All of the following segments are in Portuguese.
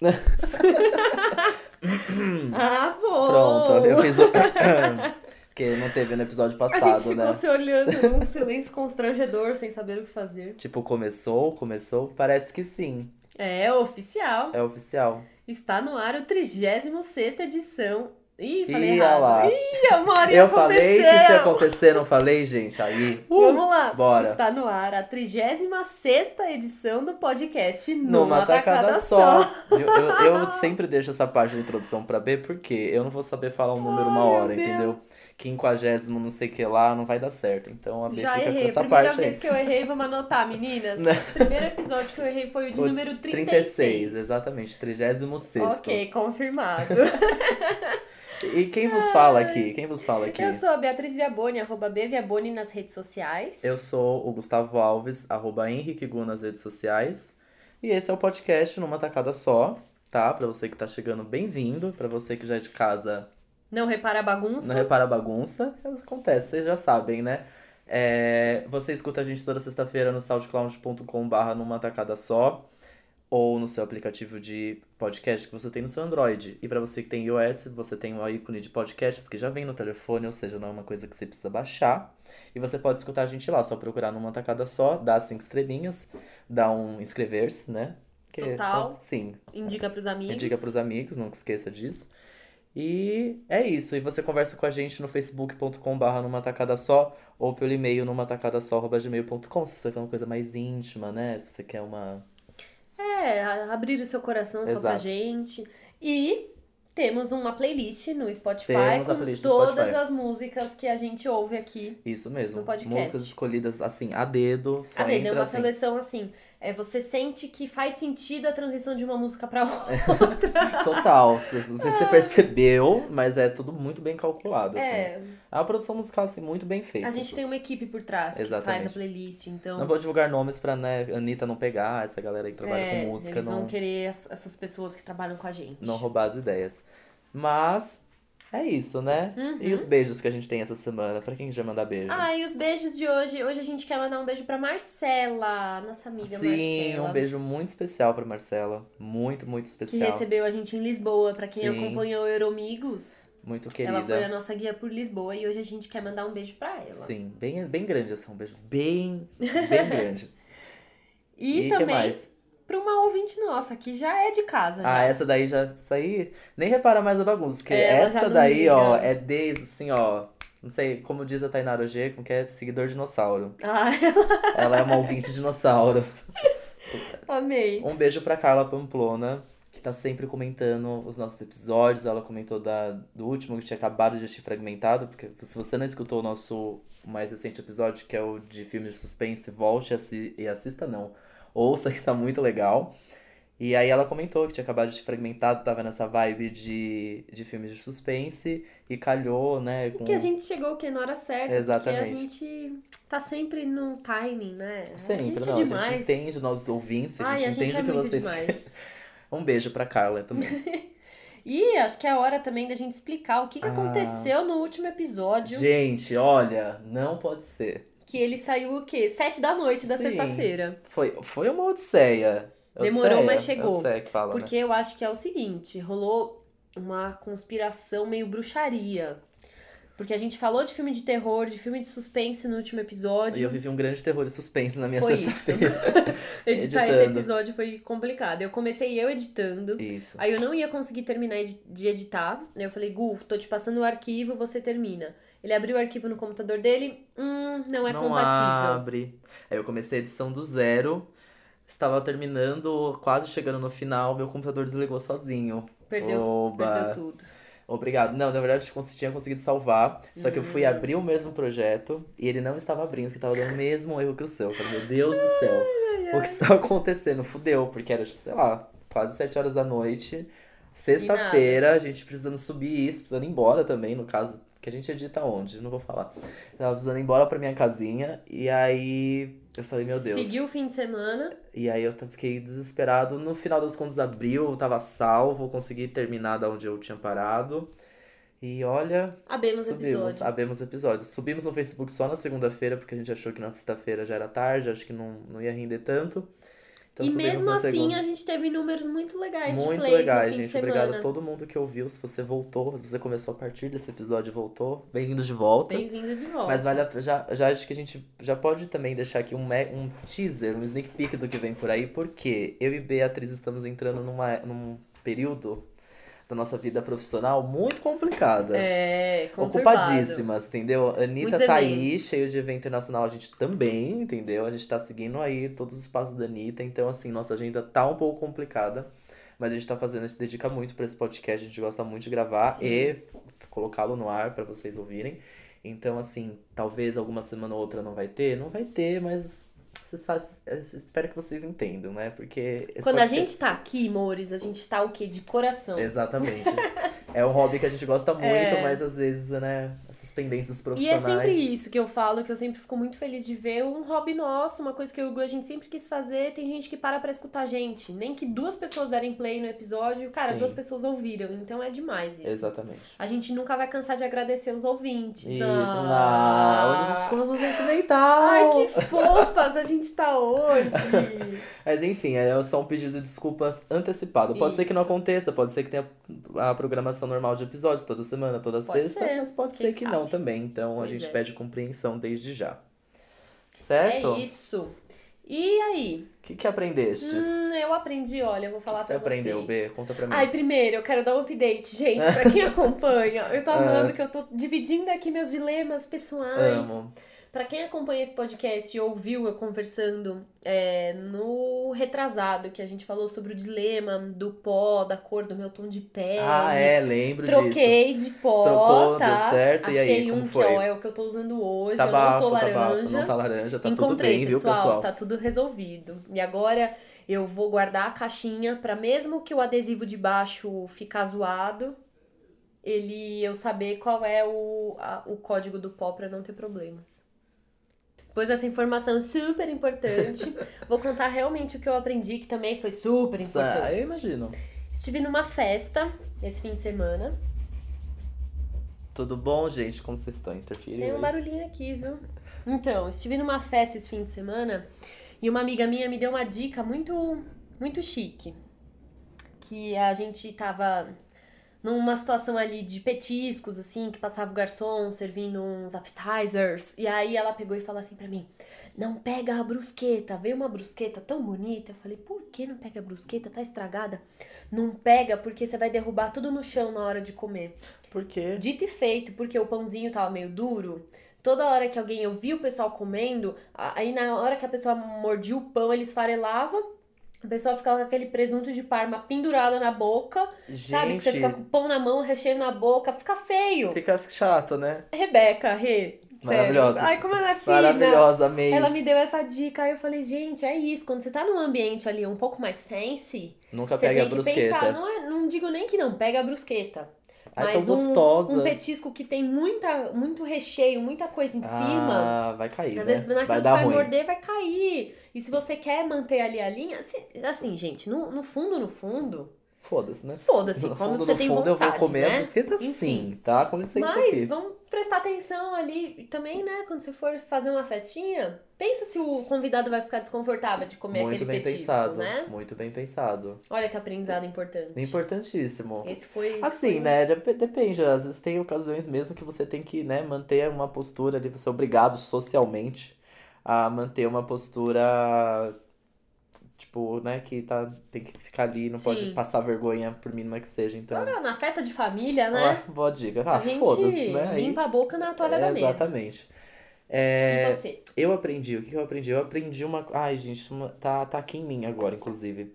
ah, bom. Pronto, eu fiz o. Porque não teve no episódio passado, A gente ficou né? se olhando, um silêncio constrangedor, sem saber o que fazer. Tipo, começou, começou? Parece que sim. É oficial. É oficial. Está no ar o 36 edição. Ih, falei Ih, errado. lá. Ih, amor, Eu falei que isso ia aconteceu. acontecer, não falei, gente? Aí. uh, Vamos lá. bora. Está no ar a 36 edição do podcast Numa, Numa Tacada, tacada Só. só. Eu, eu, eu sempre deixo essa parte da introdução pra B, porque eu não vou saber falar um número uma Ai, meu hora, entendeu? Quinquagésimo, não sei o que lá, não vai dar certo. Então a B Já fica errei. com essa Primeira parte vez aí. que eu errei, vamos anotar, meninas. Primeiro episódio que eu errei foi o de O número 36. 36, exatamente. 36 Ok, confirmado. E quem vos fala aqui? Quem vos fala aqui? Eu sou a Beatriz Viaboni, arroba Viaboni nas redes sociais. Eu sou o Gustavo Alves, arroba Henrique Gu nas redes sociais. E esse é o podcast numa tacada só, tá? Pra você que tá chegando, bem-vindo. Pra você que já é de casa, Não repara a bagunça. não repara a bagunça. Acontece, vocês já sabem, né? É, você escuta a gente toda sexta-feira no soundcloud.com barra numa tacada só. Ou no seu aplicativo de podcast que você tem no seu Android. E pra você que tem iOS, você tem o ícone de podcasts que já vem no telefone, ou seja, não é uma coisa que você precisa baixar. E você pode escutar a gente lá, só procurar numa tacada só, dá cinco estrelinhas, dá um inscrever-se, né? Que, Total. Sim, Indica pros amigos. diga pros amigos, não esqueça disso. E é isso. E você conversa com a gente no facebook.com.br numa tacada só, ou pelo e-mail numa tacada só.gmail.com, se você quer uma coisa mais íntima, né? Se você quer uma. É, a- abrir o seu coração só pra Exato. gente. E temos uma playlist no Spotify Temos a com playlist do todas Spotify. as músicas que a gente ouve aqui. Isso mesmo. No podcast. Músicas escolhidas assim, a dedo, só A dedo, é uma assim. seleção assim. É, você sente que faz sentido a transição de uma música pra outra. Total. Não sei se você percebeu, mas é tudo muito bem calculado, assim. É, É uma produção musical, assim, muito bem feita. a gente tem uma equipe por trás que Exatamente. faz a playlist, então. Não vou divulgar nomes pra, né, Anitta não pegar, essa galera aí que trabalha é, com música, eles não... vão querer as- essas pessoas que trabalham com a gente. não roubar as ideias. Mas é isso, né? E os beijos que a gente tem essa semana? Pra quem já manda beijo? Uhum. Ah, e os beijos de hoje. Hoje a gente quer mandar um beijo pra Marcela, nossa amiga Sim, Marcela. um beijo muito especial pra Marcela. Muito, muito Que especial. recebeu a gente em Lisboa, pra quem Sim. acompanhou Euromigos. Muito Ela foi a querida. nossa guia por Lisboa e hoje a gente quer mandar um beijo pra ela. Sim, bem, bem grande assim, um beijo bem, bem grande. E, que também mais? Pra uma ouvinte nossa, que já é de casa. Ah, já. essa daí já. Isso aí. Nem repara mais a bagunça, porque Ela já essa daí, liga. ó, é desde assim, ó. Não sei, como diz a Tainara G, como que é seguidor dinossauro. Ah, Ela é uma ouvinte dinossauro. amei. Um beijo pra Carla Pamplona, que tá sempre comentando os nossos episódios. Ela comentou da, do último que tinha acabado de assistir fragmentado, porque se você não escutou o nosso mais recente episódio, que é o de filmes de suspense, volte e assista, não. Ouça que tá muito legal. E aí ela comentou que tinha acabado de fragmentado, tava nessa vibe de, de filmes de suspense e calhou, né? Com... Que a gente chegou o quê? Na hora certa. Exatamente. Porque a gente tá sempre no timing, né? a Sempre, gente não. é A demais. gente entende nossos ouvintes, a gente a gente entende é o que vocês demais. Um beijo pra Carla também. E acho que é a hora também da gente explicar o que, que Ah. aconteceu no último episódio. Gente, olha, não pode ser. Que ele saiu o quê? Sete da noite da sexta-feira. Foi, foi uma odisseia. Demorou, Odisseia, mas chegou. Odisseia que fala, Porque eu acho que é o seguinte, rolou uma conspiração meio bruxaria. Porque a gente falou de filme de terror, de filme de suspense no último né? E episódio. eu vivi um grande terror e suspense na minha sexta-feira. Editar esse editando. episódio foi complicado. Eu comecei eu editando. Isso. Aí eu não ia conseguir terminar de editar. Aí eu falei, Gu, tô te passando o arquivo, você termina. Ele abriu o arquivo no computador dele, hum, não é não compatível. abre. Aí eu comecei a edição do zero. Estava terminando, quase chegando no final, meu computador desligou sozinho. Perdeu, Oba. perdeu tudo. Obrigado. Não, na verdade, eu tinha conseguido salvar. Só que eu Hum. fui abrir o mesmo projeto e ele não estava abrindo, que tava dando o mesmo erro que o seu. Eu falei, meu Deus do céu. O que está acontecendo? Fudeu, porque era, tipo, sei lá, quase sete horas da noite. Sexta-feira, a gente precisando subir isso, precisando ir embora também, no caso, que a gente edita onde? Não vou falar. Tava precisando ir embora pra minha casinha. E aí eu falei, meu Deus. Seguiu o fim de semana. E aí eu fiquei desesperado. No final das contas abriu, eu tava salvo, consegui terminar da onde eu tinha parado. E olha, Abemos subimos, episódio. abemos episódios. Subimos no Facebook só na segunda-feira, porque a gente achou que na sexta-feira já era tarde, acho que não, não ia render tanto. Então, e mesmo assim, segunda. a gente teve números muito legais de Muito legais, gente. Obrigado a todo mundo que ouviu. Se você voltou, se você começou a partir desse episódio e voltou, bem-vindo de volta. Bem-vindo de volta. Mas vale a, já, já acho que a gente já pode também deixar aqui um, um teaser, um sneak peek do que vem por aí, porque eu e Beatriz estamos entrando numa, num período da nossa vida profissional muito complicada. É, conturbado. Ocupadíssimas, entendeu? A Anitta Muitos tá aí, cheio de evento internacional, a gente também, entendeu? A gente tá seguindo aí todos os passos da Anitta, então assim, nossa agenda tá um pouco complicada, mas a gente tá fazendo, a gente se dedica muito pra esse podcast, a gente gosta muito de gravar Sim. e colocá-lo no ar pra vocês ouvirem. Então, assim, talvez alguma semana ou outra não vai ter, não vai ter, mas espero que vocês entendam, né? Porque Quando a gente tá aqui, Mores, a gente tá o quê? De coração. Exatamente. É um hobby que a gente gosta muito, É. mas às vezes, né, essas pendências E é profissionais. sempre isso que eu falo, que eu sempre fico muito feliz de ver um hobby nosso, uma coisa que eu a gente sempre quis fazer. Tem gente que para pra escutar a gente. Nem que duas pessoas derem play no episódio, cara, Sim. duas pessoas ouviram. Então é demais isso. Exatamente. A gente nunca vai cansar de agradecer os ouvintes. Isso. Ah. Ah, hoje a gente começou sentimental. Ai, que fofas a gente tá hoje. Mas enfim, é só um pedido de desculpas antecipado. Pode ser que não Isso. aconteça, pode ser que tenha a programação normal de episódios toda semana, toda Pode sexta, ser, mas pode ser que sabe. não também. Então Pois a gente é. pede compreensão desde já. Certo? É isso. E aí? O que, que aprendestes? Hum, eu aprendi, olha, eu vou falar que você pra aprendeu, vocês. B? Conta pra mim. Ai, primeiro, eu quero dar um update, gente, pra quem acompanha. Eu tô amando Ah. que eu tô dividindo aqui meus dilemas pessoais. Amo. Pra quem acompanha esse podcast e ouviu eu conversando é, no retrasado, que a gente falou sobre o dilema do pó, da cor do meu tom de pele. Ah, é, lembro disso. Troquei de pó, Trocou, tá? deu certo, e aí, Achei como um foi? que ó, é o que eu tô usando hoje, Tá eu bafo, não tô tá bafo. laranja. Não tá laranja, tá tudo Encontrei, bem, pessoal, viu, pessoal? tá tudo resolvido. E agora eu vou guardar a caixinha pra mesmo que o adesivo de baixo ficar zoado, ele eu saber qual é o, a- o código do pó pra não ter problemas. Depois dessa informação super importante, vou contar realmente o que eu aprendi, que também foi super Ah, importante. eu imagino. Estive numa festa esse fim de semana. Tudo bom, gente? Como vocês estão? Interferindo? Tem um barulhinho aqui, viu? Então, estive numa festa esse fim de semana e uma amiga minha me deu uma dica muito, muito chique. Que a gente tava numa situação ali de petiscos, assim, que passava o garçom servindo uns appetizers. E aí ela pegou e falou assim pra mim: Não pega a brusqueta. Veio uma brusqueta tão bonita. Eu falei: Por que não pega a brusqueta? Tá estragada. Não pega porque você vai derrubar tudo no chão na hora de comer. Por quê? Dito e feito, porque o pãozinho tava meio duro. Toda hora que alguém eu vi o pessoal comendo, aí na hora que a pessoa mordia o pão, ele esfarelava. A pessoa ficava com aquele presunto de parma pendurado na boca. Sabe? Que você fica com o pão na mão, o recheio na boca. Fica feio. Fica chato, né? Rebeca, Rê. sério. Maravilhosa. Ai, como ela é fina. Maravilhosa, amei. Ela me deu essa dica. Aí eu falei, gente, é isso. Quando você tá num ambiente ali um pouco mais fancy, Nunca pega a que brusqueta. pensar. Não, é, não digo nem que não, pega a brusqueta. Ai, tão Mas um, gostosa. um petisco que tem muita, muito recheio, muita coisa em cima. Ah, vai cair, Às né? vezes naquilo vai que vai ruim. morder, vai cair. E se você quer manter ali a linha, assim, assim, gente, no, no fundo, no fundo, Foda-se, né? foda-se, quando fundo, você no tem fundo, vontade, eu vou comer né? a brusqueta Enfim. sim, tá? Com licença Mas aqui. vamos prestar atenção ali. Também, né, quando você for fazer uma festinha, pensa se o convidado vai ficar desconfortável de comer Muito aquele bem petisco, pensado. né? Muito bem pensado. Olha que aprendizado importante. Importantíssimo. Esse foi. Assim, foi- né? dep- Depende. Às vezes tem ocasiões mesmo que você tem que, né, manter uma postura ali, você é obrigado socialmente a manter uma postura, tipo, né, que tá, tem que ficar ali, não pode Sim. passar vergonha, por mínima que seja, então. Na festa de família, né? Ah, boa dica. Ah, foda-se, né? Limpa a boca na toalha da é, mesa. exatamente. E É, você? eu aprendi, o que eu aprendi? Eu aprendi uma. Ai, gente, uma- tá, tá aqui em mim agora, inclusive.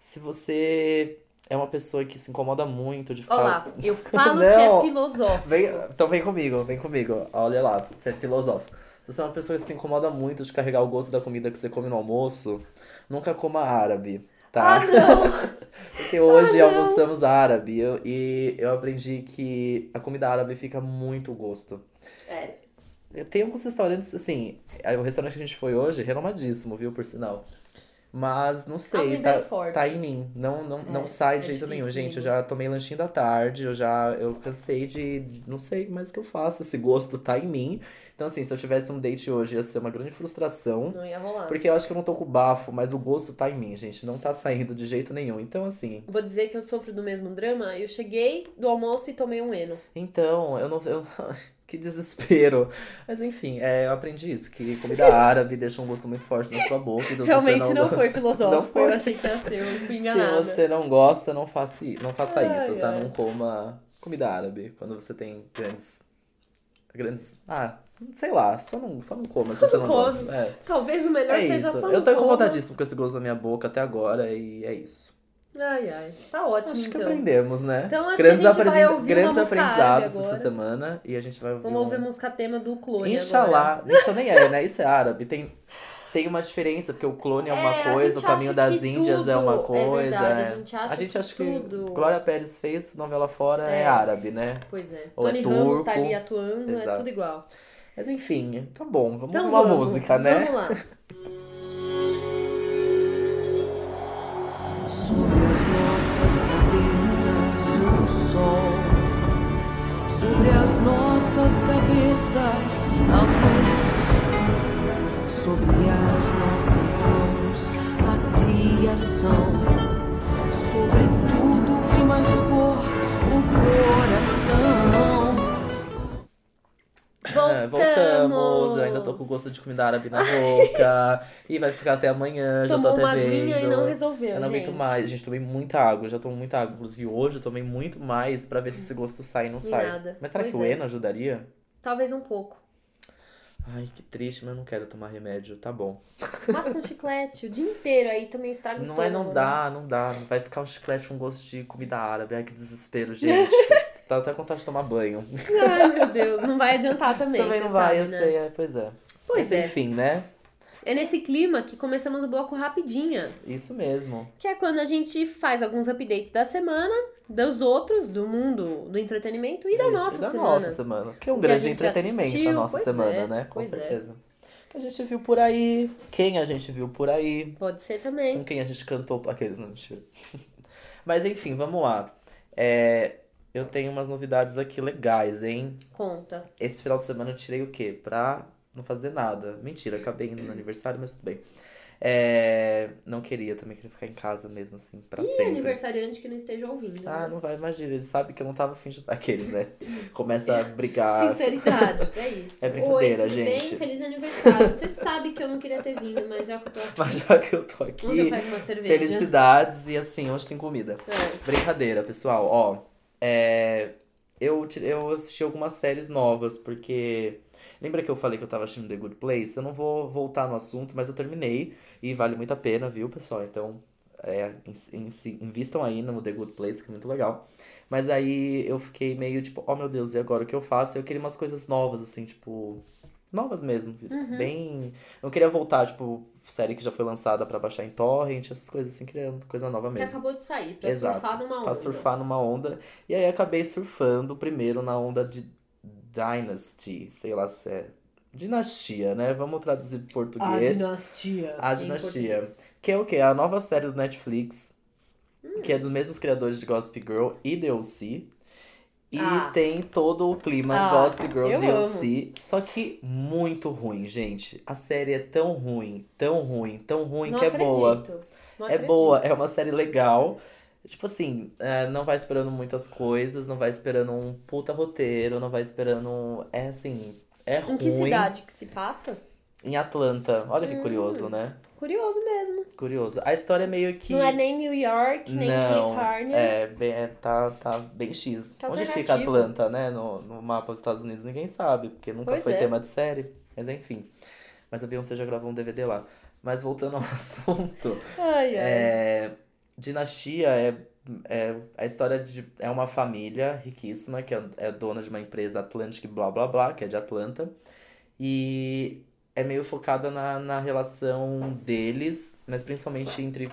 Se você é uma pessoa que se incomoda muito de ficar. Olá, eu falo que é filosófico. Vem, então vem comigo, vem comigo. Olha lá, você é filosófico. Se você é uma pessoa que se incomoda muito de carregar o gosto da comida que você come no almoço, nunca coma árabe, tá? Ah, não! Porque hoje Ah, almoçamos árabe eu- e eu aprendi que a comida árabe fica muito gosto. É, Tem alguns restaurantes, assim, é, o restaurante que a gente foi hoje, renomadíssimo, viu, por sinal. Mas não sei, tá, forte. tá em mim. Não, não, É, não sai de é jeito nenhum. Gente, eu já tomei lanchinho da tarde, eu já eu cansei de. Não sei mais o que eu faço. Esse gosto tá em mim. Então, assim, se eu tivesse um date hoje, ia ser uma grande frustração. Não ia rolar. Porque eu acho que eu não tô com bafo, mas o gosto tá em mim, gente. Não tá saindo de jeito nenhum. Então, assim. Vou dizer que eu sofro do mesmo drama. Eu cheguei do almoço e tomei um Eno. Então, eu não sei. eu- Que desespero. Mas enfim, é, eu aprendi isso, que comida árabe deixa um gosto muito forte na sua boca. Então, Realmente você não, foi filosófico. Não foi. Eu achei que ia ser, eu fui enganada. Se você não gosta, não faça, não faça Ai, isso, tá? ai. Não coma comida árabe quando você tem grandes. Grandes. Ah, sei lá, só não, só não coma se Só você não não come. gosta. É, Talvez o melhor é seja isso. só Eu no tô incomodadíssimo com esse gosto na minha boca até agora e é isso. Ai, ai. Tá ótimo, Acho que então. aprendemos, né? Então, acho que grandes a gente vai ouvir uma grandes aprendizados agora. semana e a gente vai ouvir Vamos um... ouvir música tema do clone Inshallah. agora. Isso nem é, né? Isso é árabe. Tem, tem uma diferença, porque o clone é uma É, a coisa, o caminho das que Índias é uma é coisa. verdade, é. a gente acha a gente que acha que tudo- Glória Pérez fez novela fora é, É. árabe, né? Pois é. Ou é Tony Ramos tá ali atuando, é Exato. tudo igual. Mas enfim, tá bom, vamos Então vamos, música, né? Vamos lá. Sobre as nossas cabeças o sol, sobre as nossas cabeças a luz, sobre as nossas mãos a criação, sobre tudo que mais for o coração. É, voltamos, eu ainda tô com gosto de comida árabe na boca. e vai ficar até amanhã, já tô Tomou até uma vendo. e não resolveu, Eu não aguento gente. mais, gente, tomei muita água, já tomo muita água. Inclusive hoje eu tomei muito mais pra ver se esse gosto sai ou não E sai. nada. Mas será que Pois o é. Eno ajudaria? Talvez um pouco. Ai, que triste, mas eu não quero tomar remédio, tá bom. Mas com chiclete o dia inteiro aí também estraga o Não é, não estômago, né? dá, não dá. Vai ficar um chiclete com gosto de comida árabe. Ai, que desespero, gente. Tá até com vontade de tomar banho. Ai, meu Deus, não vai adiantar também, Também não vai, sabe, eu né? sei, é, pois é. Pois Mas, é. enfim, né? É nesse clima que começamos o bloco Rapidinhas. Isso mesmo. Que é quando a gente faz alguns updates da semana, dos outros, do mundo do entretenimento e da Isso, nossa e da semana. nossa semana. Que é um que a grande gente entretenimento assistiu, a nossa semana, é, né? Com é. certeza. O que a gente viu por aí, quem a gente viu por aí, Pode ser com também. quem a gente cantou aqueles, não, mentira. Mas enfim, vamos lá. É, eu tenho umas novidades aqui legais, hein? Conta. Esse final de semana eu tirei o quê? Pra não fazer nada. Mentira, acabei indo no aniversário, mas tudo bem. É, não queria, também queria ficar em casa mesmo, assim, pra E sempre. aniversariante que não esteja ouvindo. Ah, né? não vai, imagina, ele sabe que eu não tava afim de aqueles, né? Começa a brigar. Sinceridades, é isso. É brincadeira, Oi, tudo gente. bem? Feliz aniversário. Você sabe que eu não queria ter vindo, mas já que eu tô aqui, Mas já que eu tô aqui, felicidades e assim, hoje tem comida. É. Brincadeira, pessoal, ó. É, eu, eu assisti algumas séries novas, porque. Lembra que eu falei que eu tava assistindo The Good Place? Eu não vou voltar no assunto, mas eu terminei e vale muito a pena, viu, pessoal? Então, é, in- in- invistam aí no The Good Place, que é muito legal. Mas aí eu fiquei meio tipo, oh meu Deus, e agora o que eu faço? Eu queria umas coisas novas, assim, tipo. Novas mesmo. assim, Bem. Não queria voltar, tipo, série que já foi lançada pra baixar em torrent, essas coisas assim, queria coisa nova Que mesmo. acabou de sair, pra Exato. surfar numa onda. Pra surfar numa onda. E aí acabei surfando primeiro na onda de Dynasty, sei lá se é. Dinastia, né? Vamos traduzir para A português. dinastia. A dinastia. Que é o quê? A nova série do Netflix. Hum. Que é dos mesmos criadores de Gossip Girl e DLC. E Ah. tem todo o clima Ah, Gossip Girl eu DLC. Só que muito ruim, gente. A série é tão ruim, tão ruim, tão ruim Não que é acredito. boa. Não É acredito. boa, é uma série legal. Tipo assim, é, não vai esperando muitas coisas, não vai esperando um puta roteiro, não vai esperando. É assim, é Em que ruim. cidade que se passa? Em Atlanta. Olha que Hum. curioso, né? Curioso mesmo. Curioso. A história é meio que... Não é nem New York, nem Não, Califórnia. é, bem, é, tá, tá bem X. Que Onde fica. Atlanta, né? No, no mapa dos Estados Unidos, ninguém sabe, porque nunca Pois foi é. tema de série. Mas enfim. Mas a Beyoncé já gravou um DVD lá. Mas voltando ao assunto... Ai, ai. É, Dinastia é, é a história de é uma família riquíssima que é, é dona de uma empresa Atlantic blá blá blá, que é de Atlanta. E é meio focada na, na relação deles, mas principalmente entre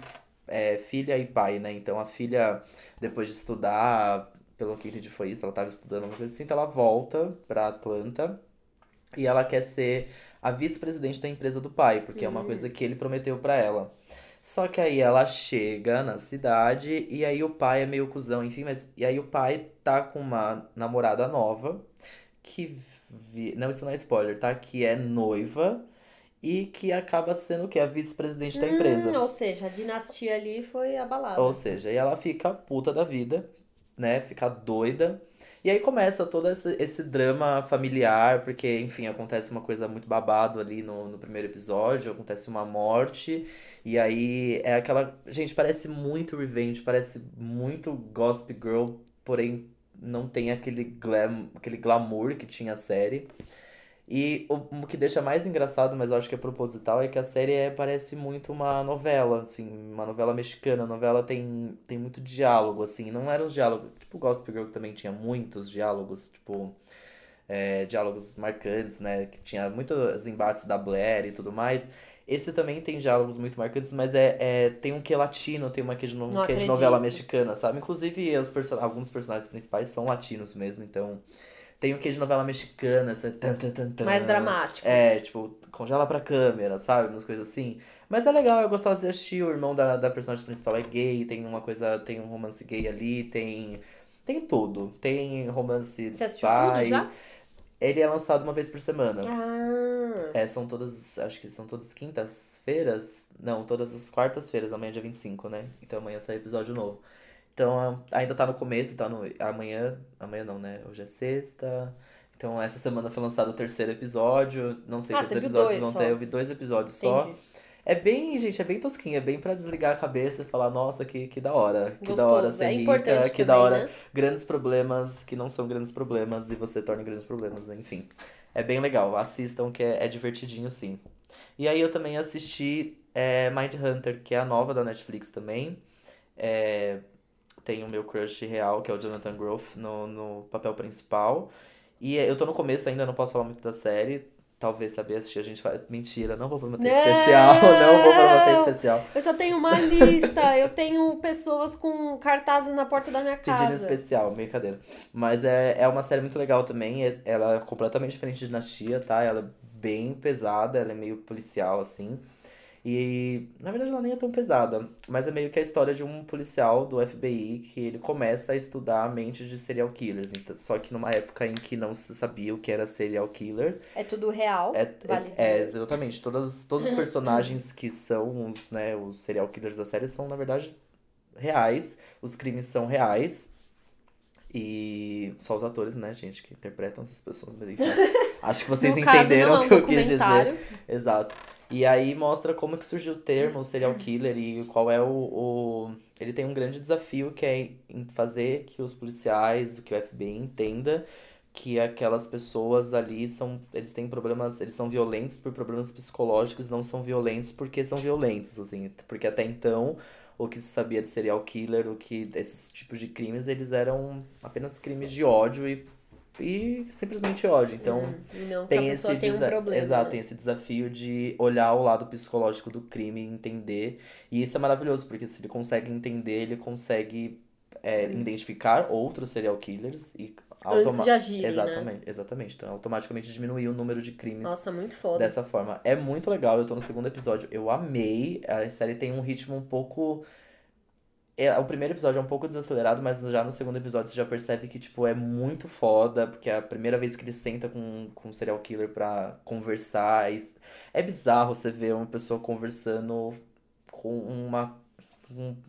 é, filha e pai, né? Então a filha, depois de estudar, pelo que entendi foi isso, ela estava estudando uma coisa assim, então ela volta pra Atlanta e ela quer ser a vice-presidente da empresa do pai, porque é uma coisa que ele prometeu pra ela. Só que aí ela chega na cidade e aí o pai é meio cuzão, enfim, mas e aí o pai tá com uma namorada nova que. Não, isso não é spoiler, tá? Que é noiva e que acaba sendo o quê? A vice-presidente da empresa. Hum, ou seja, a dinastia ali foi abalada. Ou seja, e ela fica puta da vida, né? Fica doida. E aí começa todo esse, esse drama familiar, porque, enfim, acontece uma coisa muito babado ali no, no primeiro episódio, acontece uma morte, e aí é aquela. Gente, parece muito Revenge, parece muito Gossip Girl, porém não tem aquele, glam, aquele glamour que tinha a série. E o, que deixa mais engraçado, mas eu acho que é proposital, é que a série é, parece muito uma novela, assim, uma novela mexicana. A novela tem, tem muito diálogo, assim, não eram os diálogos. Tipo, o Gospel Girl também tinha muitos diálogos, tipo, é, diálogos marcantes, né? Que tinha muitos embates da Blair e tudo mais. Esse também tem diálogos muito marcantes, mas é, é tem um que latino, tem uma que de, no, que é de novela mexicana, sabe? Inclusive, os perso alguns personagens principais são latinos mesmo, então. Tem o que de novela mexicana, essa tan, tan, tan, tan. Mais dramático. É, tipo, congela pra câmera, sabe? Umas coisas assim. Mas é legal, eu gostava de assistir. O irmão da, da personagem principal é gay, tem uma coisa, tem um romance gay ali, tem. Tem tudo. Tem romance Você assistiu pai. tudo já? Ele é lançado uma vez por semana. Ah. É, são todas, acho que são todas quintas-feiras. Não, todas as quartas-feiras, amanhã é dia 25, né? Então amanhã sai episódio novo. Então ainda tá no começo, tá no. Amanhã. Amanhã não, né? Hoje é sexta. Então essa semana foi lançado o terceiro episódio. Não sei Ah, quantos episódios vão só. ter. Eu vi dois episódios só. É bem, gente, é bem tosquinho, é bem pra desligar a cabeça e falar, nossa, que, que da hora. Que da Gostoso. hora ser É rica, que da também, hora né? grandes problemas que não são grandes problemas e você torna grandes problemas, enfim. É bem legal, assistam que é, é divertidinho sim. E aí eu também assisti é, Mindhunter, que é a nova da Netflix também. É, tem o meu crush real, que é o Jonathan Groff, no, no papel principal. E é, eu tô no começo ainda, não posso falar muito da série. Talvez saber assistir, a gente faz. Mentira, não vou prometer Não! especial, não vou prometer especial. Eu já tenho uma lista, eu tenho pessoas com cartazes na porta da minha Pedindo casa. especial, brincadeira. Mas é, é uma série muito legal também. é- Ela é completamente diferente de Dinastia, tá? Ela é bem pesada, ela é meio policial, assim. E na verdade ela nem é tão pesada, mas é meio que a história de um policial do FBI que ele começa a estudar mentes de serial killers. Então, só que numa época em que não se sabia o que era serial killer. É tudo real. É, vale. é, é, exatamente. Todos, todos os personagens que são os, né, os serial killers da série são, na verdade, reais. Os crimes são reais. E só os atores, né, gente, que interpretam essas pessoas. Mas enfim, acho que vocês entenderam o é que eu quis dizer. Exato. E aí mostra como que surgiu o termo serial killer e qual é o, o... Ele tem um grande desafio que é em fazer que os policiais, que o FBI entenda que aquelas pessoas ali são... Eles têm problemas... Eles são violentos por problemas psicológicos, não são violentos porque são violentos, assim. Porque até então, o que se sabia de serial killer, o que... Esses tipos de crimes, eles eram apenas crimes de ódio e... E simplesmente ódio. Então, Hum, e não que tem esse tem um problema. Exato, né? tem esse desafio de olhar o lado psicológico do crime e entender. E isso é maravilhoso, porque se ele consegue entender, ele consegue é, identificar outros serial killers e automa- agirem, né? Exatamente, exatamente. Então, automaticamente diminuir o número de crimes Nossa, muito foda. dessa forma. É muito legal, eu tô no segundo episódio. Eu amei. A série tem um ritmo um pouco. É, o primeiro episódio é um pouco desacelerado, mas já no segundo episódio você já percebe que, tipo, é muito foda, porque é a primeira vez que ele senta com, com um serial killer pra conversar. e É bizarro você ver uma pessoa conversando com uma,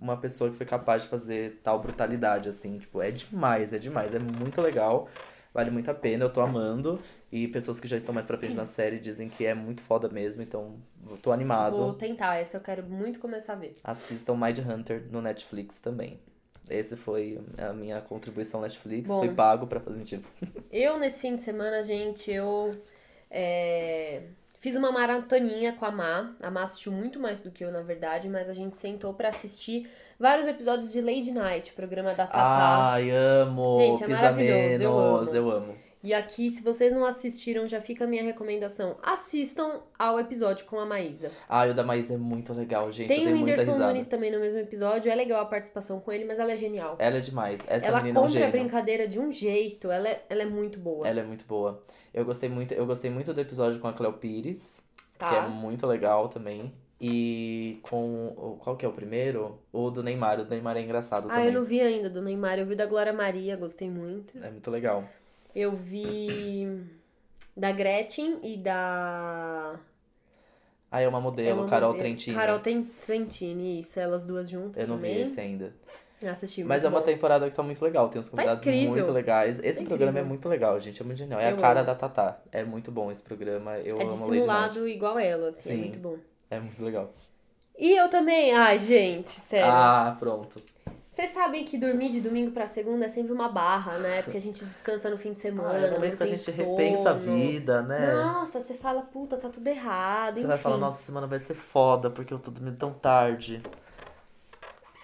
uma pessoa que foi capaz de fazer tal brutalidade, assim. Tipo, é demais, é demais. É muito legal. Vale muito a pena, eu tô amando. E pessoas que já estão mais pra frente na série dizem que é muito foda mesmo, então eu tô animado. Vou tentar, essa eu quero muito começar a ver. Assistam Mind Hunter no Netflix também. Esse foi a minha contribuição Netflix, Bom. foi pago pra fazer mentira. Eu, nesse fim de semana, gente, eu é, fiz uma maratoninha com a Má. A Má assistiu muito mais do que eu, na verdade, mas a gente sentou pra assistir vários episódios de Lady Night, programa da Tatá. Ai, amo! Gente, é Pisa maravilhoso, eu amo. eu amo. E aqui, se vocês não assistiram, já fica a minha recomendação. Assistam ao episódio com a Maísa. Ai, o da Maísa é muito legal, gente. Tem o Whindersson. Nunes também no mesmo episódio. É legal a participação com ele, mas ela é genial. Ela é demais. Essa ela menina é um compra a gênio. brincadeira de um jeito. Ela é, ela é muito boa. Ela é muito boa. Eu gostei muito, eu gostei muito do episódio com a Cleo Pires, tá? que é muito legal também. E com. Qual que é o primeiro? O do Neymar. O do Neymar é engraçado Ah, também. eu não vi ainda do Neymar. Eu vi da Glória Maria, gostei muito. É muito legal. Eu vi da Gretchen e da. Ah, é uma modelo, é uma Carol modelo- Trentini. Carol Trentini, isso, elas duas juntas Eu não vi também. esse ainda. Assisti Mas é uma bom. temporada que tá muito legal, tem uns convidados incrível. muito legais. Esse Tá programa é muito legal, gente, é muito genial. É Eu a cara amo. da Tatá. É muito bom esse programa, eu É amo Lady Night. dissimulado igual ela, assim, é Sim. muito bom. É muito legal. E eu também, ai, gente, sério. Ah, pronto. Vocês sabem que dormir de domingo pra segunda é sempre uma barra, né? Porque a gente descansa no fim de semana. Ah, é o momento que a gente sono. repensa a vida, né? Nossa, você fala, puta, tá tudo errado. Você vai enfim. falar, nossa, semana vai ser foda, porque eu tô dormindo tão tarde.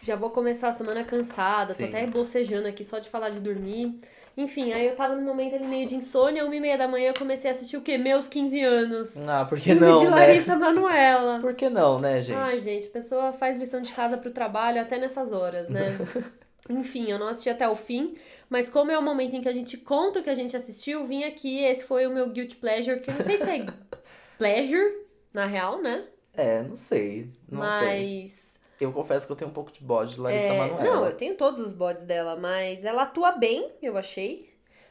Já vou começar a semana cansada, tô Sim. até bocejando aqui só de falar de dormir. Enfim, aí eu tava num momento ali meio de insônia, uma e meia da manhã eu comecei a assistir o quê? Meus 15 anos. Ah, por que não, de né? Larissa Manoela. Por que não, né, gente? Ai, gente, a pessoa faz lição de casa pro trabalho até nessas horas, né? Enfim, eu não assisti até o fim, mas como é o momento em que a gente conta o que a gente assistiu, vim aqui, esse foi o meu guilty pleasure, que eu não sei se é pleasure, na real, né? É, não sei. Não sei. mas. Eu confesso que eu tenho um pouco de bode de Larissa é, Manoela. Não, eu tenho todos os bodes dela, mas ela atua bem, eu achei.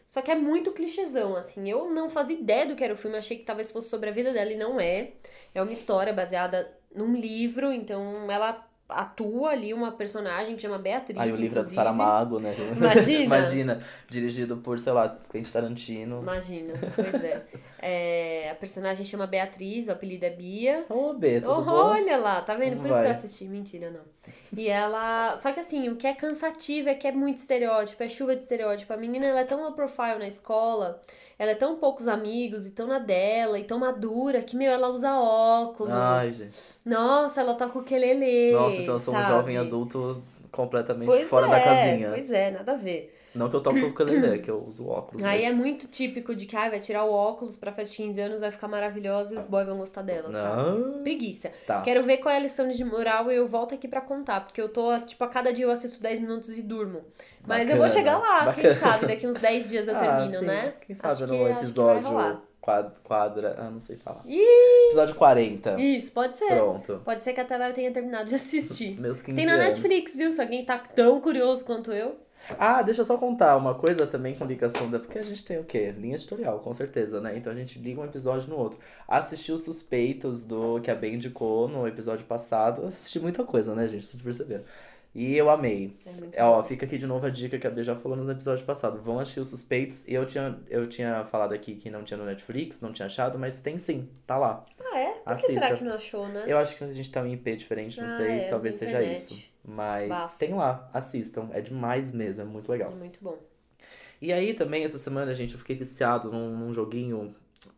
Só que é muito clichêzão, assim. Eu não fazia ideia do que era o filme, achei que talvez fosse sobre a vida dela e não é. É uma história baseada num livro, então ela atua ali uma personagem que chama Beatriz. Aí o livro é do. Saramago, né? Imagina. Imagina. Dirigido por, sei lá, Quentin Tarantino. Imagina, pois é. É, A personagem chama Beatriz, o apelido é Bia. Ô, B, tudo Oh, bom? olha lá, tá vendo? Como Por isso que vai? eu assisti. Mentira, não. E ela. Só que assim, o que é cansativo é que é muito estereótipo, é chuva de estereótipo. A menina ela é tão low profile na escola, ela é tão poucos amigos e tão na dela e tão madura que, meu, ela usa óculos. Ai, gente. Nossa, ela tá com o quelele. Nossa, então eu sou um sabe? jovem adulto completamente Pois fora é, da casinha. Pois é, nada a ver. Não que eu toque o ukulele, que eu uso óculos. Aí é mas... muito típico de que ah, vai tirar o óculos pra festa de 15 anos, vai ficar maravilhosa e os boys vão gostar dela, sabe? Não. Preguiça. Tá. Quero ver qual é a lição de moral e eu volto aqui pra contar, porque eu tô, tipo, a cada dia eu assisto 10 minutos e durmo. Mas eu vou Bacana, chegar lá, bacana. quem sabe, daqui uns 10 dias eu Ah, termino, sim. né? Quem sabe Acho no que- episódio quadra. Ah, não sei falar. Ih! Episódio 40. Isso, pode ser. Pronto. Pode ser que até lá eu tenha terminado de assistir. Meus 15 Tem na anos. Netflix, viu? Se alguém tá tão curioso quanto eu. Ah, deixa eu só contar uma coisa também com ligação da. Porque a gente tem o quê? Linha editorial, com certeza, né? Então a gente liga um episódio no outro. Assisti os suspeitos do que a Ben indicou no episódio passado. Assisti muita coisa, né, gente? Vocês perceberam. E eu amei. É muito ó, fica aqui de novo a dica que a B já falou nos episódios passados. Vão assistir os suspeitos. E eu tinha, eu tinha falado aqui que não tinha no Netflix, não tinha achado, mas tem sim, tá lá. Ah, é? Por que será que não achou, né? Eu acho que a gente tá em IP diferente, não Ah, sei, é, talvez seja isso. Mas Bafo. tem lá, assistam. É demais mesmo, é muito legal. Muito bom. E aí também, essa semana, gente, eu fiquei viciado num, num joguinho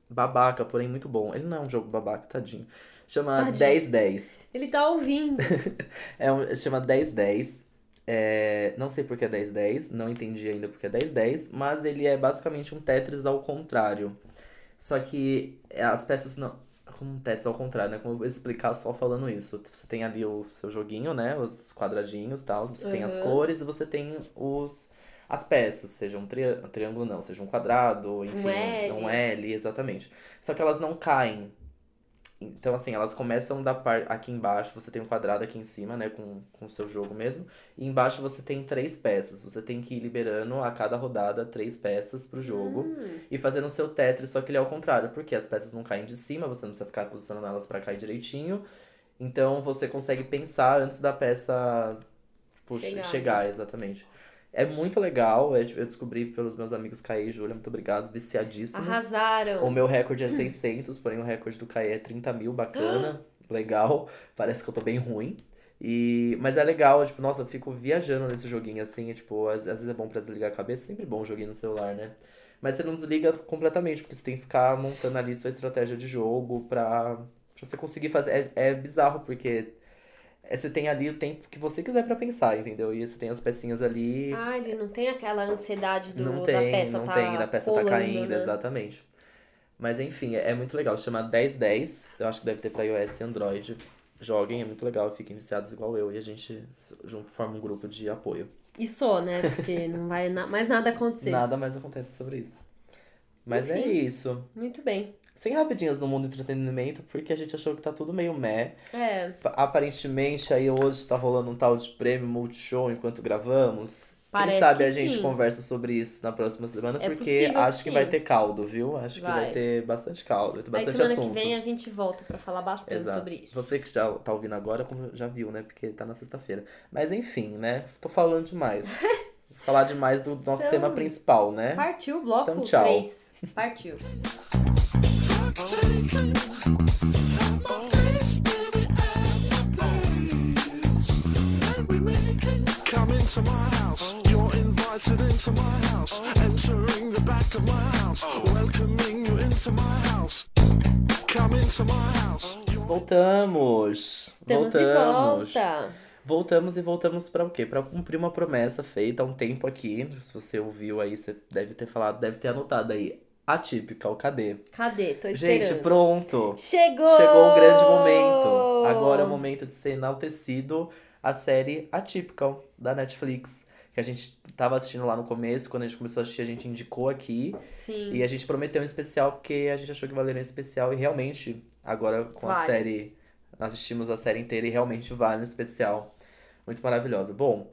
babaca, porém muito bom. Ele não é um jogo babaca, tadinho. Chama Tadinho. 1010. Ele tá ouvindo. É um, chama 1010. É, não sei porque é 1010, não entendi ainda porque é 1010, mas ele é basicamente um Tetris ao contrário. Só que as peças não. Como um Tetris ao contrário, né? Como eu vou explicar só falando isso? Você tem ali o seu joguinho, né? Os quadradinhos e tal. Você tem as Uhum. cores e você tem os, as peças. Seja um, tri, um triângulo, não. Seja um quadrado, enfim. L. Um L, exatamente. Só que elas não caem. Então, assim, elas começam da parte. Aqui embaixo você tem um quadrado aqui em cima, né? Com, com o seu jogo mesmo. E embaixo você tem três peças. Você tem que ir liberando a cada rodada três peças pro jogo. Hum, E fazendo o seu Tetris, só que ele é ao contrário. Porque as peças não caem de cima, você não precisa ficar posicionando elas pra cair direitinho. Então você consegue pensar antes da peça tipo, Chegar, chegar, né? exatamente. É muito legal. Eu descobri pelos meus amigos Caê e Júlia, muito obrigado, viciadíssimos. arrasaram. O meu recorde é 600, porém o recorde do Caê é 30 mil, bacana, legal. Parece que eu tô bem ruim. E... Mas é legal, tipo, nossa, eu fico viajando nesse joguinho assim, e, tipo, às, às vezes é bom pra desligar a cabeça, sempre bom um joguinho no celular, né? Mas você não desliga completamente, porque você tem que ficar montando ali sua estratégia de jogo pra, pra você conseguir fazer. É, é bizarro, porque é, você tem ali o tempo que você quiser pra pensar, entendeu? E você tem as pecinhas ali. Ah, ele não tem aquela ansiedade do, Não da tem, peça não tá tem, da peça rolando, tá caindo, né? exatamente. Mas enfim, é, é muito legal. Chama 1010. Eu acho que deve ter pra iOS e Android. Joguem, é muito legal. Fiquem viciados igual eu. E a gente forma um grupo de apoio. E só, né? Porque não vai na- mais nada acontecer. Nada mais acontece sobre isso. Mas é Enfim. isso. Muito bem. Sem rapidinhas no mundo do entretenimento, porque a gente achou que tá tudo meio meh. É, Pa- Aparentemente, aí hoje tá rolando um tal de prêmio Multishow enquanto gravamos. Parece Quem sabe que a gente sim. conversa sobre isso na próxima semana, É porque acho que sim. vai ter caldo, viu? Acho que vai Vai. ter bastante caldo, vai ter aí bastante semana assunto. que vem a gente volta pra falar bastante Exato. sobre isso. Você que já tá ouvindo agora, como já viu, né? Porque tá na sexta-feira. Mas enfim, né? Tô falando demais. Falar demais do nosso Então, tema principal, né? Partiu o bloco Então, tchau. 3. Partiu. Voltamos! Estamos voltamos! de volta. Voltamos e voltamos pra o quê? Pra cumprir uma promessa feita há um tempo aqui. Se você ouviu aí, você deve ter falado, deve ter anotado aí. Atípica, o cadê? Cadê? Tô esperando. Gente, pronto! Chegou! Chegou um grande momento. Agora é o momento de ser enaltecido a série Atypical da Netflix. Que a gente tava assistindo lá no começo, quando a gente começou a assistir, a gente indicou aqui. Sim. E a gente prometeu um especial porque a gente achou que valeria um especial. E realmente, agora com a Vale. série, nós assistimos a série inteira e realmente vale um especial. Muito maravilhosa. Bom,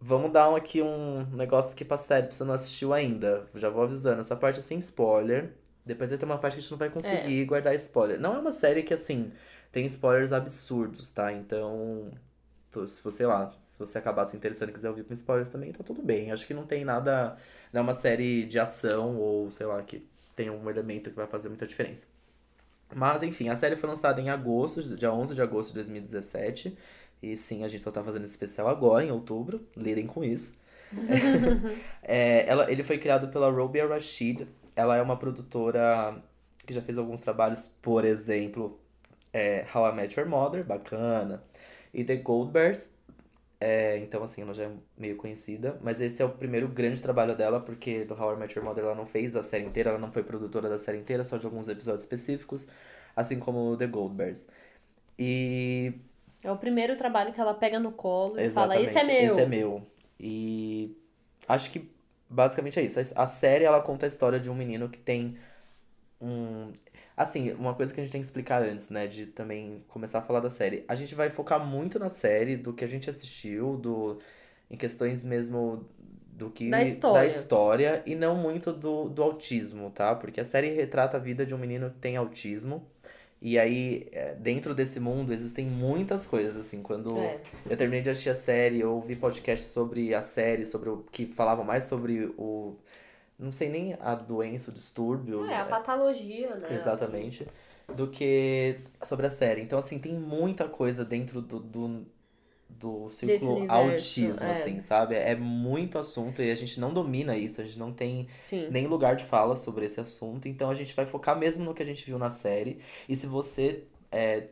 vamos dar um, aqui um negócio aqui pra série, pra você não assistiu ainda. Já vou avisando, essa parte é sem spoiler. Depois vai ter uma parte que a gente não vai conseguir guardar spoiler. Não é uma série que, assim, tem spoilers absurdos, tá? Então, se você, sei lá, se você acabar se interessando e quiser ouvir com spoilers também, tá tudo bem. Acho que não tem nada. Não é uma série de ação ou, sei lá, que tem um elemento que vai fazer muita diferença. Mas, enfim, a série foi lançada em agosto, dia 11 de agosto de 2017. E sim, a gente só tá fazendo esse especial agora, em outubro. Lidem com isso. É, ela, ele foi criado pela Robia Rashid. Ela é uma produtora que já fez alguns trabalhos, por exemplo, é, How I Met Your Mother, bacana. E The Goldbergs. É, então, assim, ela já é meio conhecida. Mas esse é o primeiro grande trabalho dela, porque do How I Met Your Mother ela não fez a série inteira, ela não foi produtora da série inteira, só de alguns episódios específicos. Assim como The Goldbergs. E É o primeiro trabalho que ela pega no colo e fala, Exatamente, esse é meu. Esse é meu. E acho que basicamente é isso. A série ela conta a história de um menino que tem um. Assim, uma coisa que a gente tem que explicar antes, né? De também começar a falar da série. A gente vai focar muito na série, do que a gente assistiu, do em questões mesmo do que Da história. da história e não muito do, do autismo, tá? Porque a série retrata a vida de um menino que tem autismo. E aí, é, dentro desse mundo, existem muitas coisas, assim, quando É. eu terminei de assistir a série, eu ouvi podcast sobre a série, sobre o que falavam mais sobre o. Não sei nem a doença, o distúrbio. É, a patologia, né? Exatamente. Do que sobre a série. Então, assim, tem muita coisa dentro do, do, do círculo autismo, é. assim, sabe? É muito assunto e a gente não domina isso, a gente não tem Sim. nem lugar de fala sobre esse assunto. Então a gente vai focar mesmo no que a gente viu na série. E se você é,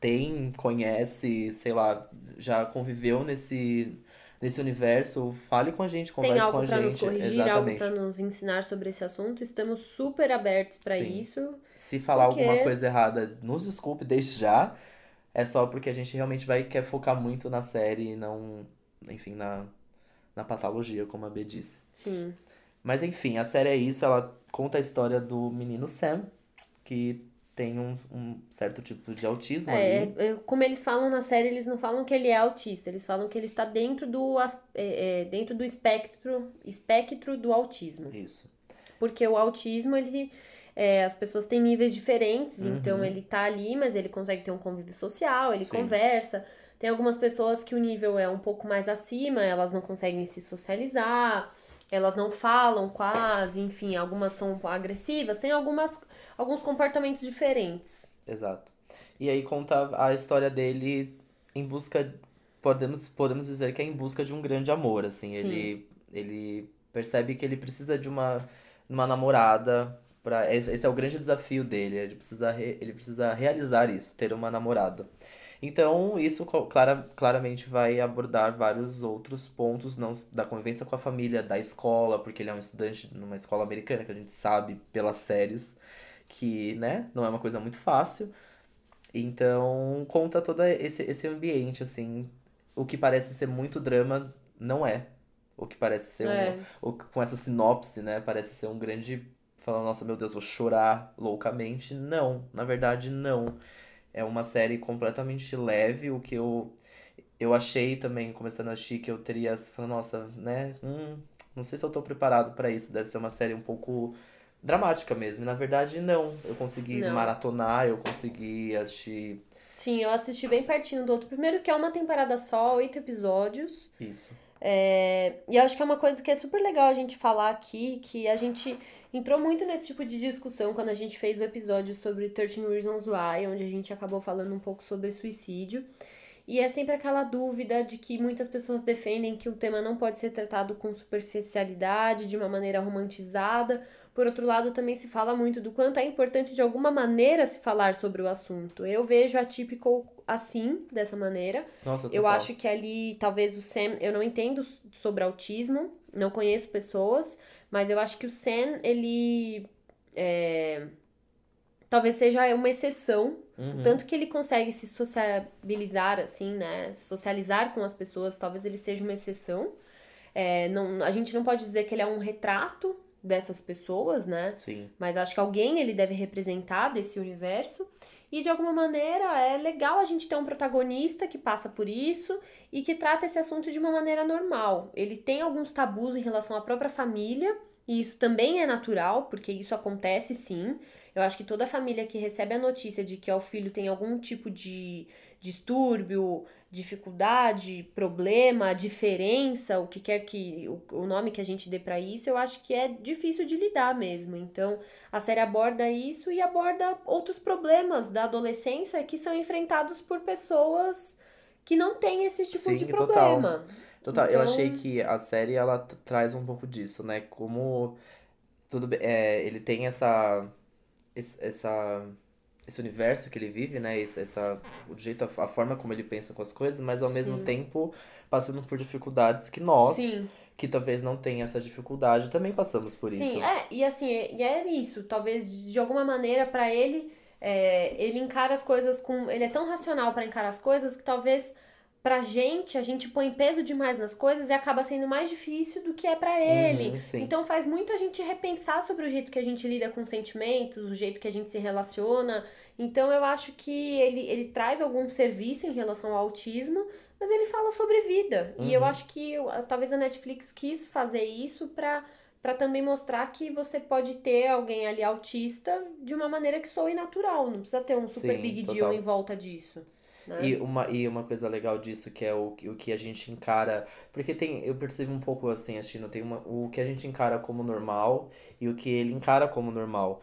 tem, conhece, sei lá, já conviveu nesse, nesse universo, fale com a gente, Tem converse com algo a nos gente. corrigir, algo Exatamente. pra nos ensinar sobre esse assunto. Estamos super abertos Sim. isso. Se falar Porque- alguma coisa errada, nos desculpe desde já. É só porque a gente realmente vai quer focar muito na série e não, enfim, na, na patologia, como a B disse. Sim. Mas enfim, a série é isso, ela conta a história do menino Sam, que tem um, um certo tipo de autismo É, ali. é, como eles falam na série, eles não falam que ele é autista, eles falam que ele está dentro do, é, é, dentro do espectro, espectro do autismo. Isso. Porque o autismo, ele. É, as pessoas têm níveis diferentes, Uhum. então ele tá ali, mas ele consegue ter um convívio social, ele Sim. conversa. Tem algumas pessoas que o nível é um pouco mais acima, elas não conseguem se socializar, elas não falam quase, enfim, algumas são agressivas, tem algumas, alguns comportamentos diferentes. Exato. E aí conta a história dele em busca. Podemos, podemos dizer que é em busca de um grande amor, assim. Sim. Ele, ele percebe que ele precisa de uma, uma namorada. Pra, esse esse é o grande desafio dele. Ele precisa, re- ele precisa realizar isso, ter uma namorada. Então, isso clara, claramente vai abordar vários outros pontos, não da convivência com a família, da escola, porque ele é um estudante numa escola americana, que a gente sabe pelas séries que, né, não é uma coisa muito fácil. Então, conta todo esse, esse ambiente, assim. O que parece ser muito drama, não é. O que parece ser É. um. O, com essa sinopse, né? Parece ser um grande fala, nossa, meu Deus, vou chorar loucamente. Não, na verdade, não. É uma série completamente leve, o que eu, eu achei também, começando a assistir, que eu teria, falando, nossa, né, hum, não sei se eu tô preparado pra isso, deve ser uma série um pouco dramática mesmo. E na verdade, não. Eu consegui Não. maratonar, eu consegui assistir Sim, eu assisti bem pertinho do outro. Primeiro que é uma temporada só, oito episódios. isso. É, e acho que é uma coisa que é super legal a gente falar aqui, que a gente entrou muito nesse tipo de discussão quando a gente fez o episódio sobre 13 Reasons Why, onde a gente acabou falando um pouco sobre suicídio. E é sempre aquela dúvida de que muitas pessoas defendem que o tema não pode ser tratado com superficialidade, de uma maneira romantizada. Por outro lado, também se fala muito do quanto é importante de alguma maneira se falar sobre o assunto. Eu vejo a Typical assim, dessa maneira. Nossa, Eu total. acho que ali, talvez o Sam, eu não entendo sobre autismo, não conheço pessoas, mas eu acho que o Sam, ele é, talvez seja uma exceção, Uhum. tanto que ele consegue se sociabilizar, assim, né, socializar com as pessoas, talvez ele seja uma exceção. É, não, a gente não pode dizer que ele é um retrato dessas pessoas, né, Sim. mas acho que alguém ele deve representar desse universo. E de alguma maneira é legal a gente ter um protagonista que passa por isso e que trata esse assunto de uma maneira normal. Ele tem alguns tabus em relação à própria família, e isso também é natural, porque isso acontece sim. Eu acho que toda família que recebe a notícia de que o filho tem algum tipo de distúrbio, dificuldade, problema, diferença, o que quer que o, nome que a gente dê pra isso, eu acho que é difícil de lidar mesmo. Então, a série aborda isso e aborda outros problemas da adolescência que são enfrentados por pessoas que não têm esse tipo Sim, de total. problema. Total, eu Então- achei que a série ela traz um pouco disso, né? Como tudo é, ele tem essa essa esse universo que ele vive, né? Esse, essa o jeito a, a forma como ele pensa com as coisas, mas ao mesmo Sim. tempo passando por dificuldades que nós, Sim. que talvez não tenha essa dificuldade, também passamos por isso. Sim, é, e assim, é- e é isso. Talvez de alguma maneira pra ele, é, ele encara as coisas com. Ele é tão racional pra encarar as coisas que talvez pra gente, a gente põe peso demais nas coisas e acaba sendo mais difícil do que é pra ele. Uhum. Então faz muito a gente repensar sobre o jeito que a gente lida com sentimentos, o jeito que a gente se relaciona. Então eu acho que ele, ele traz algum serviço em relação ao autismo, mas ele fala sobre vida. E eu Uhum. acho que talvez a Netflix quis fazer isso pra, pra também mostrar que você pode ter alguém ali autista de uma maneira que soe natural. Não precisa ter um super Sim, big deal total. em volta disso. Né? E uma, e uma coisa legal disso que é o, que- o que a gente encara. Porque tem, eu percebo um pouco assim, assistindo, tem uma, o que a gente encara como normal e o que ele encara como normal.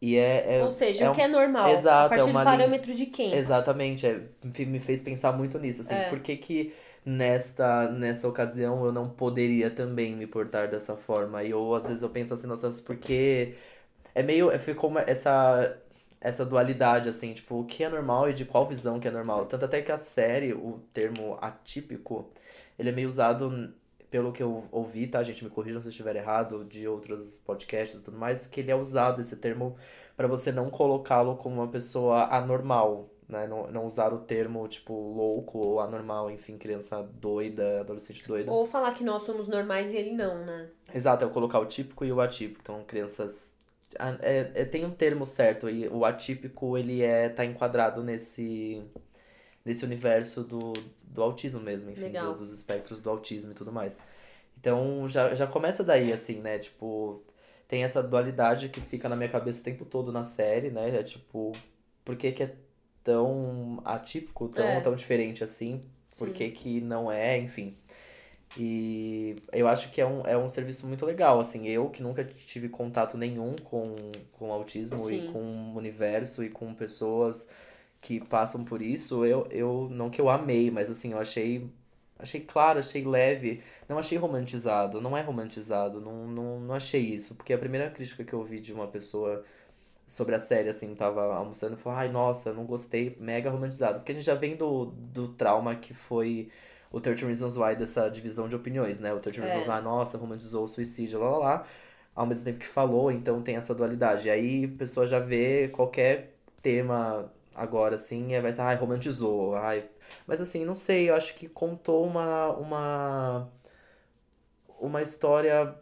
E é, é, Ou seja, é o um- que é normal. Exato, a partir é uma do parâmetro de quem? Exatamente, é, me fez pensar muito nisso, assim, É. por que que nesta, nesta ocasião eu não poderia também me portar dessa forma? E eu, às vezes, eu penso assim, nossa, porque é meio, é, ficou uma- essa, essa dualidade, assim, tipo, o que é normal e de qual visão que é normal. Tanto até que a série, o termo atípico, ele é meio usado, pelo que eu ouvi, tá, gente, me corrijam se eu estiver errado, de outros podcasts e tudo mais, que ele é usado, esse termo, pra você não colocá-lo como uma pessoa anormal, né? Não, não usar o termo, tipo, louco ou anormal, enfim, criança doida, adolescente doido. Ou falar que nós somos normais e ele não, né? Exato, é colocar o típico e o atípico. Então, crianças. É, é- tem um termo certo, e o atípico ele é tá enquadrado nesse nesse universo do, do autismo mesmo, enfim, do- dos espectros do autismo e tudo mais. Então já, já começa daí, assim, né? Tipo, tem essa dualidade que fica na minha cabeça o tempo todo na série, né? É tipo, por que que é tão atípico, tão, É. tão diferente assim? Por Sim. que que não é, enfim. E eu acho que é um, é um serviço muito legal, assim, eu que nunca tive contato nenhum com, com autismo e Sim. com o universo e com pessoas que passam por isso, eu, eu não que eu amei, mas assim, eu achei achei claro, achei leve, não achei romantizado, não é romantizado, não, não, não achei isso, porque a primeira crítica que eu ouvi de uma pessoa sobre a série, assim, tava almoçando e falou, ai, nossa, não gostei, mega romantizado, porque a gente já vem do, do trauma que foi o 13 Reasons Why dessa divisão de opiniões, né? O 13 É. Reasons Why, nossa, romantizou o suicídio, lá, lá, lá, ao mesmo tempo que falou, então tem essa dualidade. E aí a pessoa já vê qualquer tema agora, assim, e vai ser, ai, romantizou, ai. Mas assim, não sei, eu acho que contou uma, uma, uma história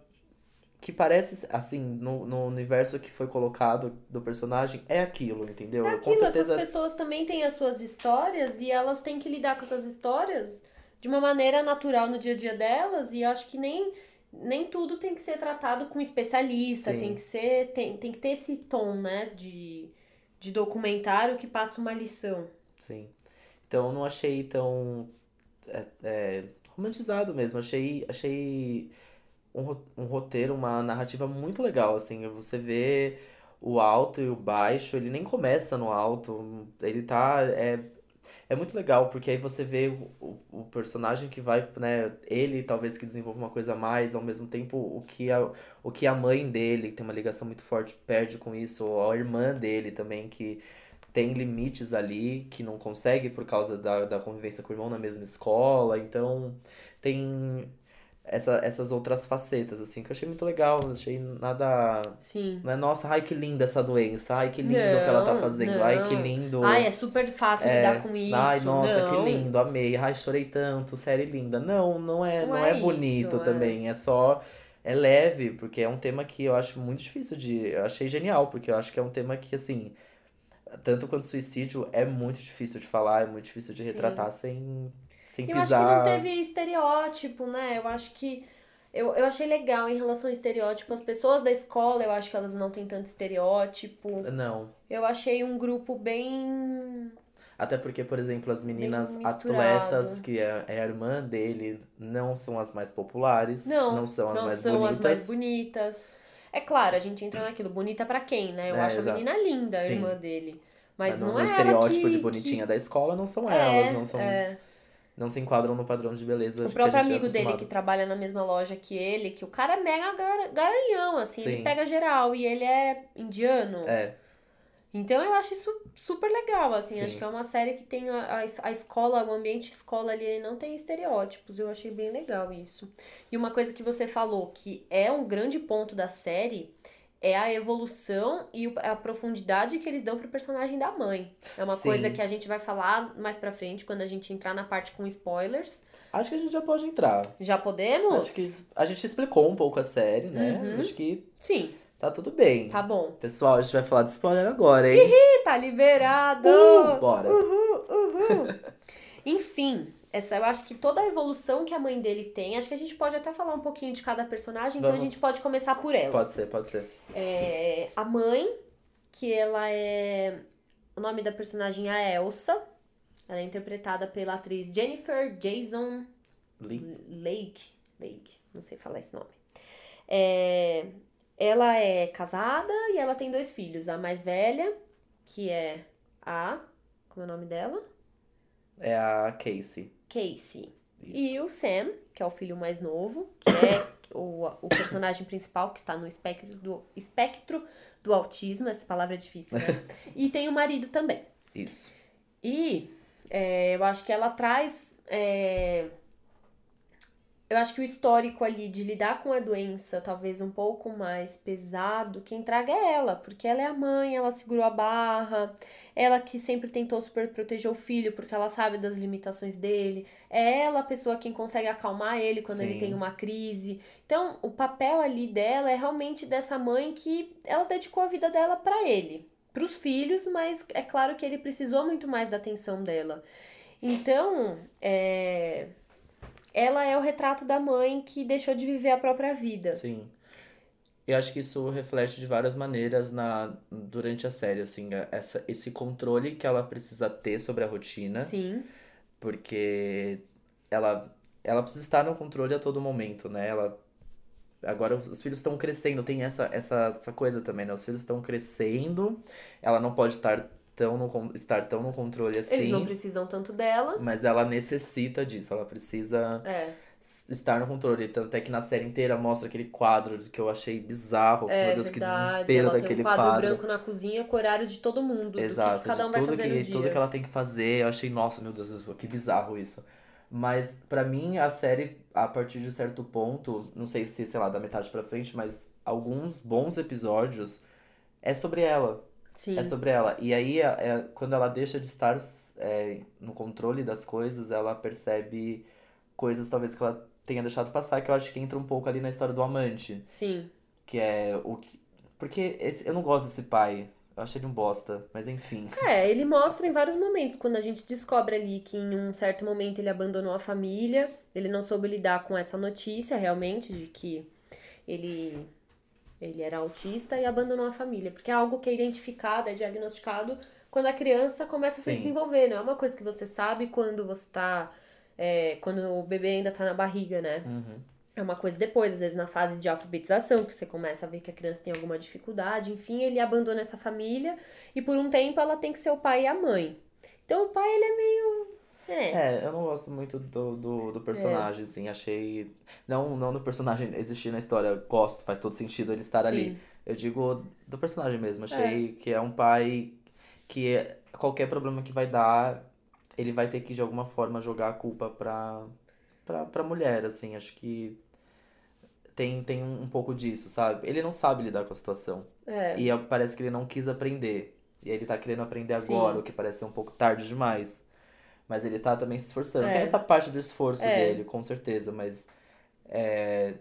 que parece, assim, no, no universo que foi colocado do personagem, é aquilo, entendeu? É aquilo, certeza. essas pessoas também têm as suas histórias e elas têm que lidar com essas histórias de uma maneira natural no dia a dia delas e eu acho que nem, nem tudo tem que ser tratado com especialista, Sim. tem que ser, tem, tem que ter esse tom, né, de, de documentário que passa uma lição. Sim. Então eu não achei tão é, é, romantizado mesmo. Achei, achei um, um roteiro, uma narrativa muito legal, assim. Você vê o alto e o baixo, ele nem começa no alto. Ele tá. É, é muito legal, porque aí você vê o, o, o personagem que vai, né? Ele talvez que desenvolva uma coisa a mais, ao mesmo tempo o que a, o que a mãe dele, que tem uma ligação muito forte, perde com isso, ou a irmã dele também, que tem limites ali que não consegue por causa da, da convivência com o irmão na mesma escola. Então, tem essa, essas outras facetas, assim, que eu achei muito legal. Não achei nada. Sim. Não é, nossa, ai que linda essa doença, ai que lindo o que ela tá Não, fazendo, ai que não. lindo. Ai, é super fácil É, lidar com isso. Ai, nossa, não. que lindo, amei. Ai, chorei tanto, série linda. Não, não é, Não não é é bonito isso, é. também. É só. É leve, porque é um tema que eu acho muito difícil de. Eu achei genial, porque eu acho que é um tema que, assim. Tanto quanto suicídio é muito difícil de falar, é muito difícil de Sim. retratar sem, sem Eu acho que não pisar. teve estereótipo, né? Eu acho que. Eu, eu achei legal em relação ao estereótipo. As pessoas da escola, eu acho que elas não têm tanto estereótipo. Não. Eu achei um grupo bem. Até porque, por exemplo, as meninas atletas, que é, é a irmã dele, não são as mais populares, Não, são as não mais são bonitas. as mais bonitas. É claro, a gente entra naquilo. Bonita pra quem, né? Eu É, acho exato. a menina linda, a Sim. irmã dele. Mas, no, não no é estereótipo que, de bonitinha da escola não são que... elas, é, não são, é. Não se enquadram no padrão de beleza O próprio é amigo dele que trabalha na mesma loja que ele, que o cara é mega gar- garanhão, assim, ele Sim. pega geral e ele é indiano. É, Então eu acho isso super legal, assim, Sim. acho que é uma série que tem a, a escola, o ambiente escola ali, ele não tem estereótipos, eu achei bem legal isso. E uma coisa que você falou, que é um grande ponto da série, é a evolução e a profundidade que eles dão pro personagem da mãe. É uma Sim. coisa que a gente vai falar mais pra frente, quando a gente entrar na parte com spoilers. acho que a gente já pode entrar. Já podemos? Acho que a gente explicou um pouco a série, né? Uhum. Acho que Sim, tá tudo bem. tá bom. Pessoal, a gente vai falar de spoiler agora, hein? Ih, tá liberado! Uh, bora. Enfim, essa, eu acho que toda a evolução que a mãe dele tem, acho que a gente pode até falar um pouquinho de cada personagem, então a Vamos. gente pode começar por ela. Pode ser, pode ser. É, a mãe, que ela é. O nome da personagem é a Elsa. Ela é interpretada pela atriz Jennifer Jason Lee? Lake. Lake, não sei falar esse nome. É, ela é casada e ela tem dois filhos. A mais velha, que é a. Como é o nome dela? É a Casey. Casey. Isso. E o Sam, que é o filho mais novo, que é o, o personagem principal que está no espectro do, espectro do autismo. Essa palavra é difícil, né? e tem o marido também. Isso. E é, eu acho que ela traz. é, eu acho que o histórico ali de lidar com a doença, talvez um pouco mais pesado, quem traga é ela, porque ela é a mãe, ela segurou a barra, ela que sempre tentou super proteger o filho, porque ela sabe das limitações dele, é ela a pessoa quem consegue acalmar ele quando ele Sim. tem uma crise. Então, o papel ali dela é realmente dessa mãe que ela dedicou a vida dela pra ele para os filhos, mas é claro que ele precisou muito mais da atenção dela. Então, é, ela é o retrato da mãe que deixou de viver a própria vida. Sim. Eu acho que isso reflete de várias maneiras na, durante a série, assim, essa, esse controle que ela precisa ter sobre a rotina, Sim, porque ela, ela precisa estar no controle a todo momento, né? Ela, agora os, os filhos estão crescendo, tem essa, essa, essa coisa também, né? Os filhos estão crescendo, ela não pode estar tão no, estar tão no controle assim, eles não precisam tanto dela. mas ela necessita disso, ela precisa É, estar no controle. Tanto é que na série inteira mostra aquele quadro que eu achei bizarro. é Meu Deus, que verdade. desespero ela tem daquele um quadro, quadro. branco na cozinha com o horário de todo mundo, do que Exato, que cada um vai tudo fazer que, no dia. tudo que ela tem que fazer. Eu achei, nossa, meu Deus do céu, que bizarro isso. Mas pra mim a série, a partir de certo ponto, não sei se, sei lá, da metade pra frente, mas alguns bons episódios é sobre ela. Sim, É sobre ela. E aí, é, é- quando ela deixa de estar é, no controle das coisas, ela percebe coisas talvez que ela tenha deixado passar, que eu acho que entra um pouco ali na história do amante. sim, Que é o que. Porque esse, eu não gosto desse pai. Eu acho ele um bosta, mas enfim. É, ele mostra em vários momentos, quando a gente descobre ali que em um certo momento ele abandonou a família, ele não soube lidar com essa notícia realmente de que ele ele era autista e abandonou a família, porque é algo que é identificado, é diagnosticado quando a criança começa a se Sim. desenvolver, não é uma coisa que você sabe quando você tá é, quando o bebê ainda tá na barriga, né? Uhum. É uma coisa depois, às vezes na fase de alfabetização, que você começa a ver que a criança tem alguma dificuldade, enfim, ele abandona essa família e por um tempo ela tem que ser o pai e a mãe. Então o pai, ele é meio. É. É, eu não gosto muito do, do, do personagem, assim, achei. Não, não do personagem existir na história, gosto, faz todo sentido ele estar ali. Sim. Eu digo do personagem mesmo, achei que é um pai que é- qualquer problema que vai dar, ele vai ter que de alguma forma jogar a culpa pra, pra, pra mulher, assim, acho que tem, tem um, pouco disso, sabe? Ele não sabe lidar com a situação. É. E é- parece que ele não quis aprender. E ele tá querendo aprender Sim. agora, o que parece ser um pouco tarde demais. Mas ele tá também se esforçando. É. Tem essa parte do esforço É. dele, com certeza, mas é,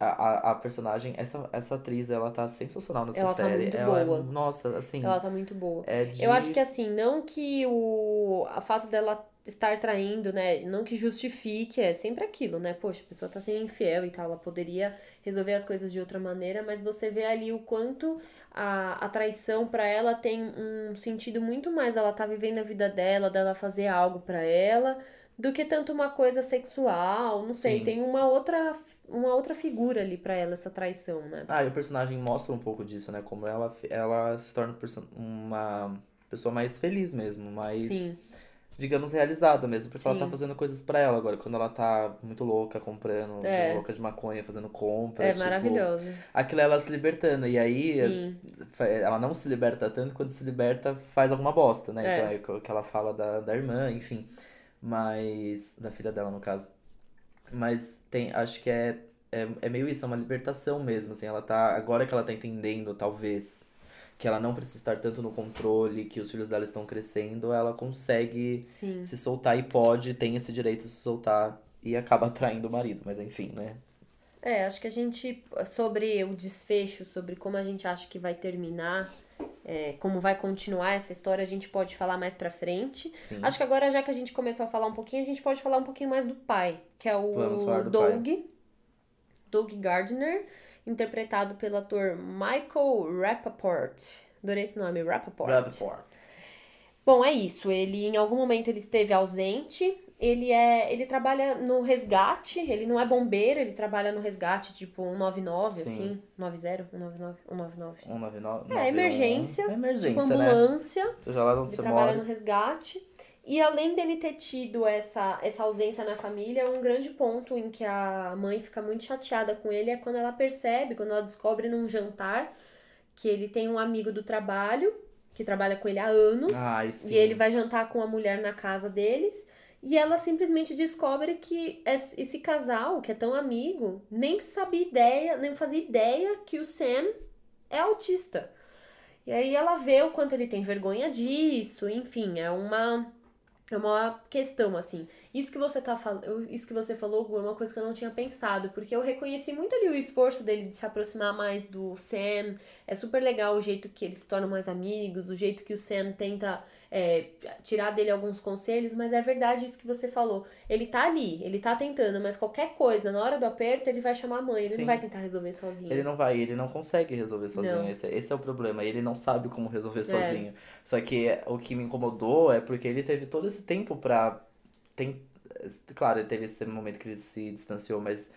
a, a, personagem, essa, essa atriz, ela tá sensacional nessa Ela tá série. muito ela boa. é, nossa, assim, Ela tá muito boa. é de... Eu acho que assim, não que o a fato dela estar traindo, né, não que justifique, é sempre aquilo, né? Poxa, a pessoa tá sendo infiel e tal, ela poderia resolver as coisas de outra maneira, mas você vê ali o quanto a, a traição pra ela tem um sentido muito mais dela tá vivendo a vida dela, dela fazer algo pra ela, do que tanto uma coisa sexual, não sei, Sim. tem uma outra uma outra figura ali pra ela essa traição, né? Ah, e o personagem mostra um pouco disso, né? Como ela, ela se torna uma pessoa mais feliz mesmo, mais... Sim. digamos, realizada mesmo, porque ela tá Sim. fazendo coisas pra ela agora. Quando ela tá muito louca, comprando, É. louca de maconha, fazendo É compras. tipo, maravilhoso. aquilo é ela se libertando. E aí, Sim. ela não se liberta tanto, quando se liberta, faz alguma bosta, né? É. Então é o que ela fala da, da irmã, enfim. Mas. Da filha dela, no caso. Mas tem, acho que é, é, é meio isso, é uma libertação mesmo, assim. Ela tá. Agora que ela tá entendendo, talvez. Que ela não precisa estar tanto no controle, que os filhos dela estão crescendo, ela consegue Sim. se soltar e pode, tem esse direito de se soltar e acaba traindo o marido, mas enfim, né? É, acho que a gente, sobre o desfecho, sobre como a gente acha que vai terminar, é, como vai continuar essa história, a gente pode falar mais pra frente. Sim. Acho que agora, já que a gente começou a falar um pouquinho, a gente pode falar um pouquinho mais do pai, que é o do Doug. Doug Gardner, interpretado pelo ator Michael Rappaport. Adorei esse nome, Rappaport. Rappaport. Bom, é isso. Ele em algum momento ele esteve ausente. Ele é, ele trabalha no resgate, ele não é bombeiro, ele trabalha no resgate tipo 199 Sim. assim, 90, 199, 199. 199. É emergência, É tipo emergência, né? ambulância. Seja lá onde Ele você trabalha mora. no resgate. E além dele ter tido essa, essa ausência na família, um grande ponto em que a mãe fica muito chateada com ele é quando ela percebe, quando ela descobre num jantar que ele tem um amigo do trabalho, que trabalha com ele há anos. Ai. E ele vai jantar com a mulher na casa deles. E ela simplesmente descobre que es- esse casal, que é tão amigo, nem sabia ideia, nem fazia ideia que o Sam é autista. E aí ela vê o quanto ele tem vergonha disso, enfim, é uma é uma questão assim. Isso que você tá falando, isso que você falou, Gu, é uma coisa que eu não tinha pensado, porque eu reconheci muito ali o esforço dele de se aproximar mais do Sam. É super legal o jeito que eles se tornam mais amigos, o jeito que o Sam tenta é, tirar dele alguns conselhos, mas é verdade isso que você falou. Ele tá ali, ele tá tentando, mas qualquer coisa, na hora do aperto, ele vai chamar a mãe, ele Sim. não vai tentar resolver sozinho. Ele não vai, ele não consegue resolver sozinho. Esse, esse é o problema. Ele não sabe como resolver É. sozinho. Só que o que me incomodou é porque ele teve todo esse tempo pra. Tem, claro, ele teve esse momento que ele se distanciou, mas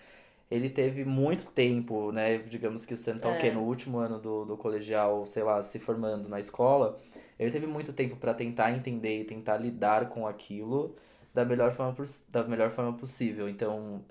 ele teve muito tempo, né? Digamos que o Sam tá o quê? É. No último ano do, do colegial, sei lá, se formando na escola. Ele teve muito tempo pra tentar entender e tentar lidar com aquilo da melhor forma, da melhor forma possível. Então,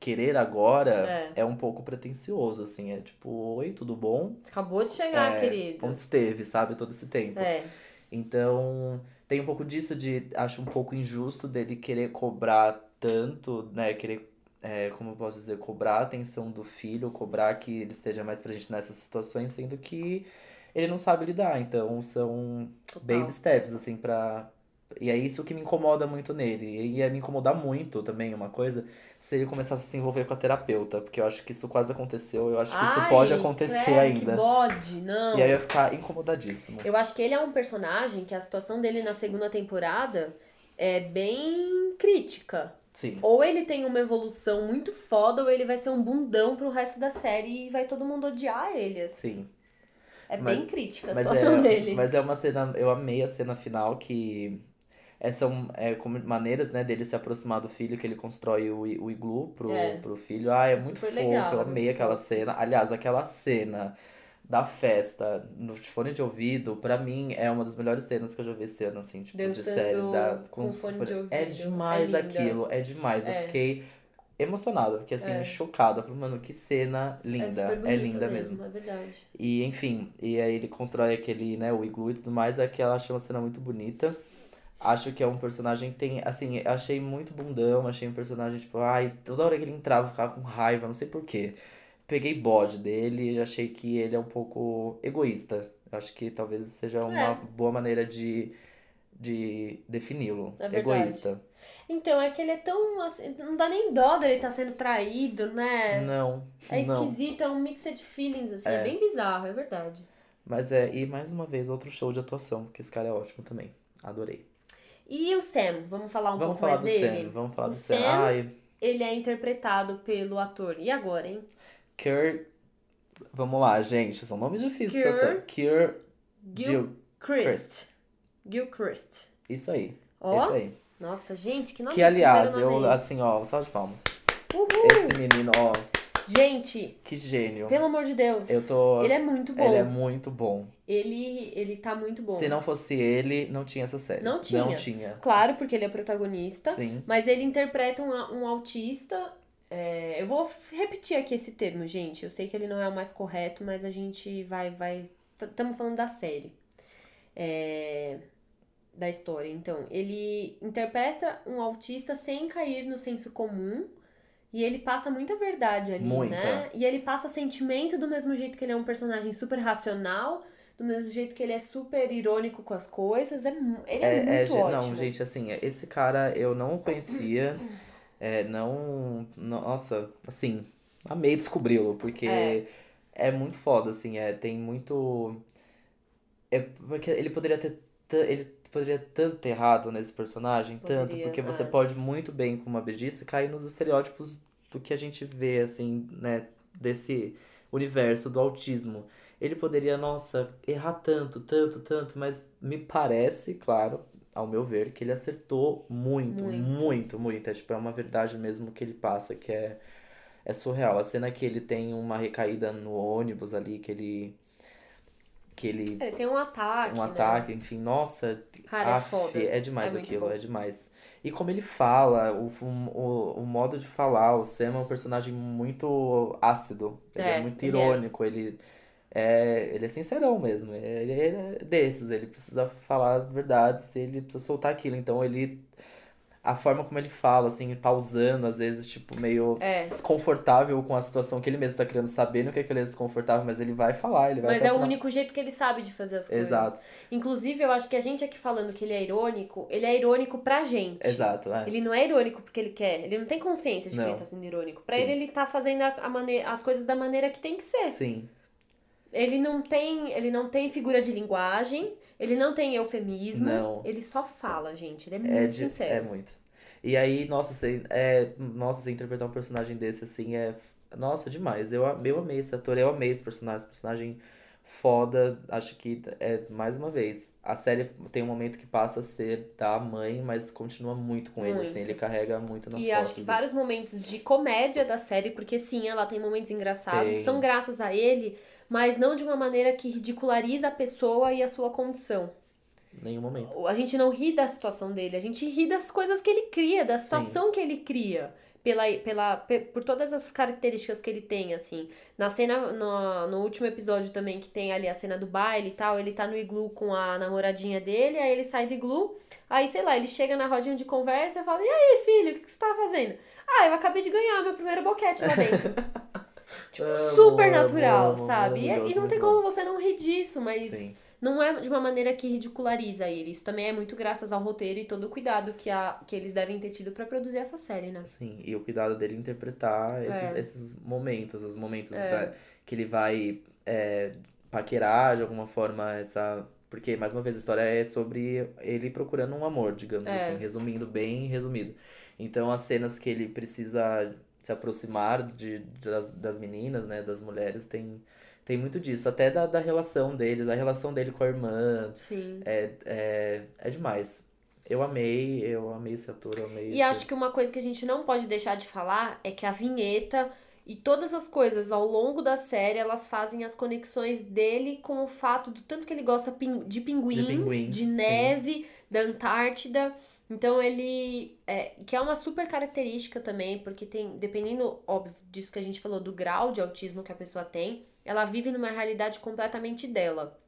querer agora É. é um pouco pretensioso, assim. É tipo, oi, tudo bom? Acabou de chegar, É, querido. Onde esteve, sabe? Todo esse tempo. É, Então, tem um pouco disso de. Acho um pouco injusto dele querer cobrar tanto, né? Querer, é, como eu posso dizer, cobrar a atenção do filho, cobrar que ele esteja mais presente nessas situações, sendo que ele não sabe lidar. Então, são total. baby steps, assim, pra, E é isso que me incomoda muito nele. E ia me incomodar muito também uma coisa se ele começasse a se envolver com a terapeuta. Porque eu acho que isso quase aconteceu. Eu acho que isso Ai, pode acontecer credo, ainda. Bode, não. E aí eu ia ficar incomodadíssimo. Eu acho que ele é um personagem que a situação dele na segunda temporada é bem crítica. Sim. Ou ele tem uma evolução muito foda, ou ele vai ser um bundão pro resto da série e vai todo mundo odiar ele. assim. Sim. É Mas- bem crítica a Mas situação é, dele. mas é uma cena. Eu amei a cena final que. É, são é, como maneiras, né, dele se aproximar do filho, que ele constrói o, o iglu pro, É. pro filho. Ah, é é muito fofo, legal, eu é amei aquela fofo. cena. Aliás, aquela cena da festa no fone de ouvido, pra mim, é uma das melhores cenas que eu já vi esse ano, assim, tipo, de Dançando série. Da, com os fone de É ouvido. demais É aquilo, é demais. Eu É. fiquei emocionada, fiquei assim, É. chocada. Falei, mano, que cena linda. é É, linda mesmo. É verdade. E enfim, e aí ele constrói aquele, né, o iglu e tudo mais, é que ela achei uma cena muito bonita. Acho que é um personagem que tem, assim, achei muito bundão, achei um personagem, tipo, ai, toda hora que ele entrava eu ficava com raiva, não sei porquê. Peguei bode dele, achei que ele é um pouco egoísta. Acho que talvez seja uma É. boa maneira de, de defini-lo. É verdade. egoísta. Então, é que ele é tão. assim, não dá nem dó dele estar sendo traído, né? Não, É não. esquisito, é um mixed feelings, assim, é. É. bem bizarro, é verdade. Mas é, e mais uma vez, outro show de atuação, porque esse cara é ótimo também. Adorei. E o Sam, vamos falar um Vamos pouco falar mais do dele? Sam, vamos falar O do Sam. Sam- Ai, Ele é interpretado pelo ator. E agora, hein? Kier. Vamos lá, gente. São nomes difíceis. Kier- essa. Kier. Gil Gil- Christ. Gil Christ. Isso aí. Ó, Isso aí. Nossa, gente, que nome Que, aliás, eu, é assim, ó, salve de palmas. Uhul! Esse menino, ó, Gente, que gênio. pelo amor de Deus. Eu tô. Ele é muito bom. Ele é muito bom. Ele, ele tá muito bom. Se não fosse ele, não tinha essa série. Não tinha. Não tinha. Claro, porque ele é protagonista. Sim. Mas ele interpreta um, um autista. é, eu vou repetir aqui esse termo, gente. Eu sei que ele não é o mais correto, mas a gente vai. vai Estamos falando da série. É, da história. Então, ele interpreta um autista sem cair no senso comum. E ele passa muita verdade ali, Muita. né? E ele passa sentimento do mesmo jeito que ele é um personagem super racional, do mesmo jeito que ele é super irônico com as coisas. É, ele é, É, é, muito ge- ótimo. não, gente, assim, esse cara eu não conhecia. É, não. Nossa, assim, amei descobri-lo, porque É. é. muito foda, assim, é, tem muito. É porque ele poderia ter. Ele poderia tanto ter errado nesse personagem, tanto, Poderia, porque você é. pode muito bem, com uma bedice, cair nos estereótipos do que a gente vê, assim, né, desse universo do autismo. Ele poderia, nossa, errar tanto, tanto, tanto, mas me parece, claro, ao meu ver, que ele acertou muito, Muito. muito, muito. É, tipo, é uma verdade mesmo que ele passa, que é, é surreal. A cena que ele tem uma recaída no ônibus ali, que ele. Que ele. Ele tem um ataque. Um né? ataque, enfim, nossa. Cara, é af, foda. é demais É aquilo, bom. é demais. E como ele fala, o, o, o modo de falar, o Sam é um personagem muito ácido. Ele é, É, muito ele é. irônico, ele é, ele é sincerão mesmo. Ele é desses, ele precisa falar as verdades, ele precisa soltar aquilo. Então ele. A forma como ele fala, assim, pausando, às vezes, tipo, meio É. desconfortável com a situação que ele mesmo tá querendo saber no que, é que ele é desconfortável, mas ele vai falar, ele vai Mas é o final. único jeito que ele sabe de fazer as coisas. Exato, Inclusive, eu acho que a gente aqui falando que ele é irônico, ele é irônico pra gente. exato, é. Ele não é irônico porque ele quer. Ele não tem consciência de que Não. ele tá sendo irônico. Pra Sim. ele, ele tá fazendo a, a mane- as coisas da maneira que tem que ser. Sim. Ele não tem, ele não tem figura de linguagem, ele não tem eufemismo. Não. Ele só fala, gente. Ele é muito É, de, sincero. é muito. E aí, nossa, você, é, nossa, você interpretar um personagem desse, assim, é... Nossa, demais. Eu, eu amei esse ator, eu amei esse personagem. Esse personagem foda. Acho que, é, mais uma vez, a série tem um momento que passa a ser da mãe, mas continua muito com ele, assim. Ele carrega muito nas E costas. acho que vários momentos de comédia da série, porque sim, ela tem momentos engraçados, Tem. são graças a ele, mas não de uma maneira que ridiculariza a pessoa e a sua condição. Nenhum momento. A gente não ri da situação dele, a gente ri das coisas que ele cria, da situação que ele cria. Pela, pela, pe- por todas as características que ele tem, assim. Na cena, no, no último episódio também, que tem ali a cena do baile e tal, ele tá no iglu com a namoradinha dele, aí ele sai do iglu, aí, sei lá, ele chega na rodinha de conversa e fala, e aí, filho, o que, que você tá fazendo? Ah, eu acabei de ganhar meu primeiro boquete lá dentro. tipo, Amo, super natural, amo, sabe? E, e maravilhoso, não tem como você não rir disso, mas Sim. não é de uma maneira que ridiculariza ele. Isso também é muito graças ao roteiro e todo o cuidado que, a, que eles devem ter tido pra produzir essa série, né? Sim, e o cuidado dele interpretar esses, É. esses momentos, os momentos É. da- que ele vai é, paquerar de alguma forma essa. Porque, mais uma vez, a história é sobre ele procurando um amor, digamos É. assim, resumindo bem resumido. Então, as cenas que ele precisa se aproximar de, das, das meninas, né, das mulheres, tem, tem muito disso. Até da, da relação dele, da relação dele com a irmã. Sim. É, é, é demais. Eu amei, eu amei esse ator, eu amei E esse- acho que uma coisa que a gente não pode deixar de falar é que a vinheta e todas as coisas ao longo da série, elas fazem as conexões dele com o fato do tanto que ele gosta de pinguins, de, pinguins, sim. neve, da Antártida. Então ele. É, que é uma super característica também, porque tem, dependendo, óbvio, disso que a gente falou, do grau de autismo que a pessoa tem, ela vive numa realidade completamente dela.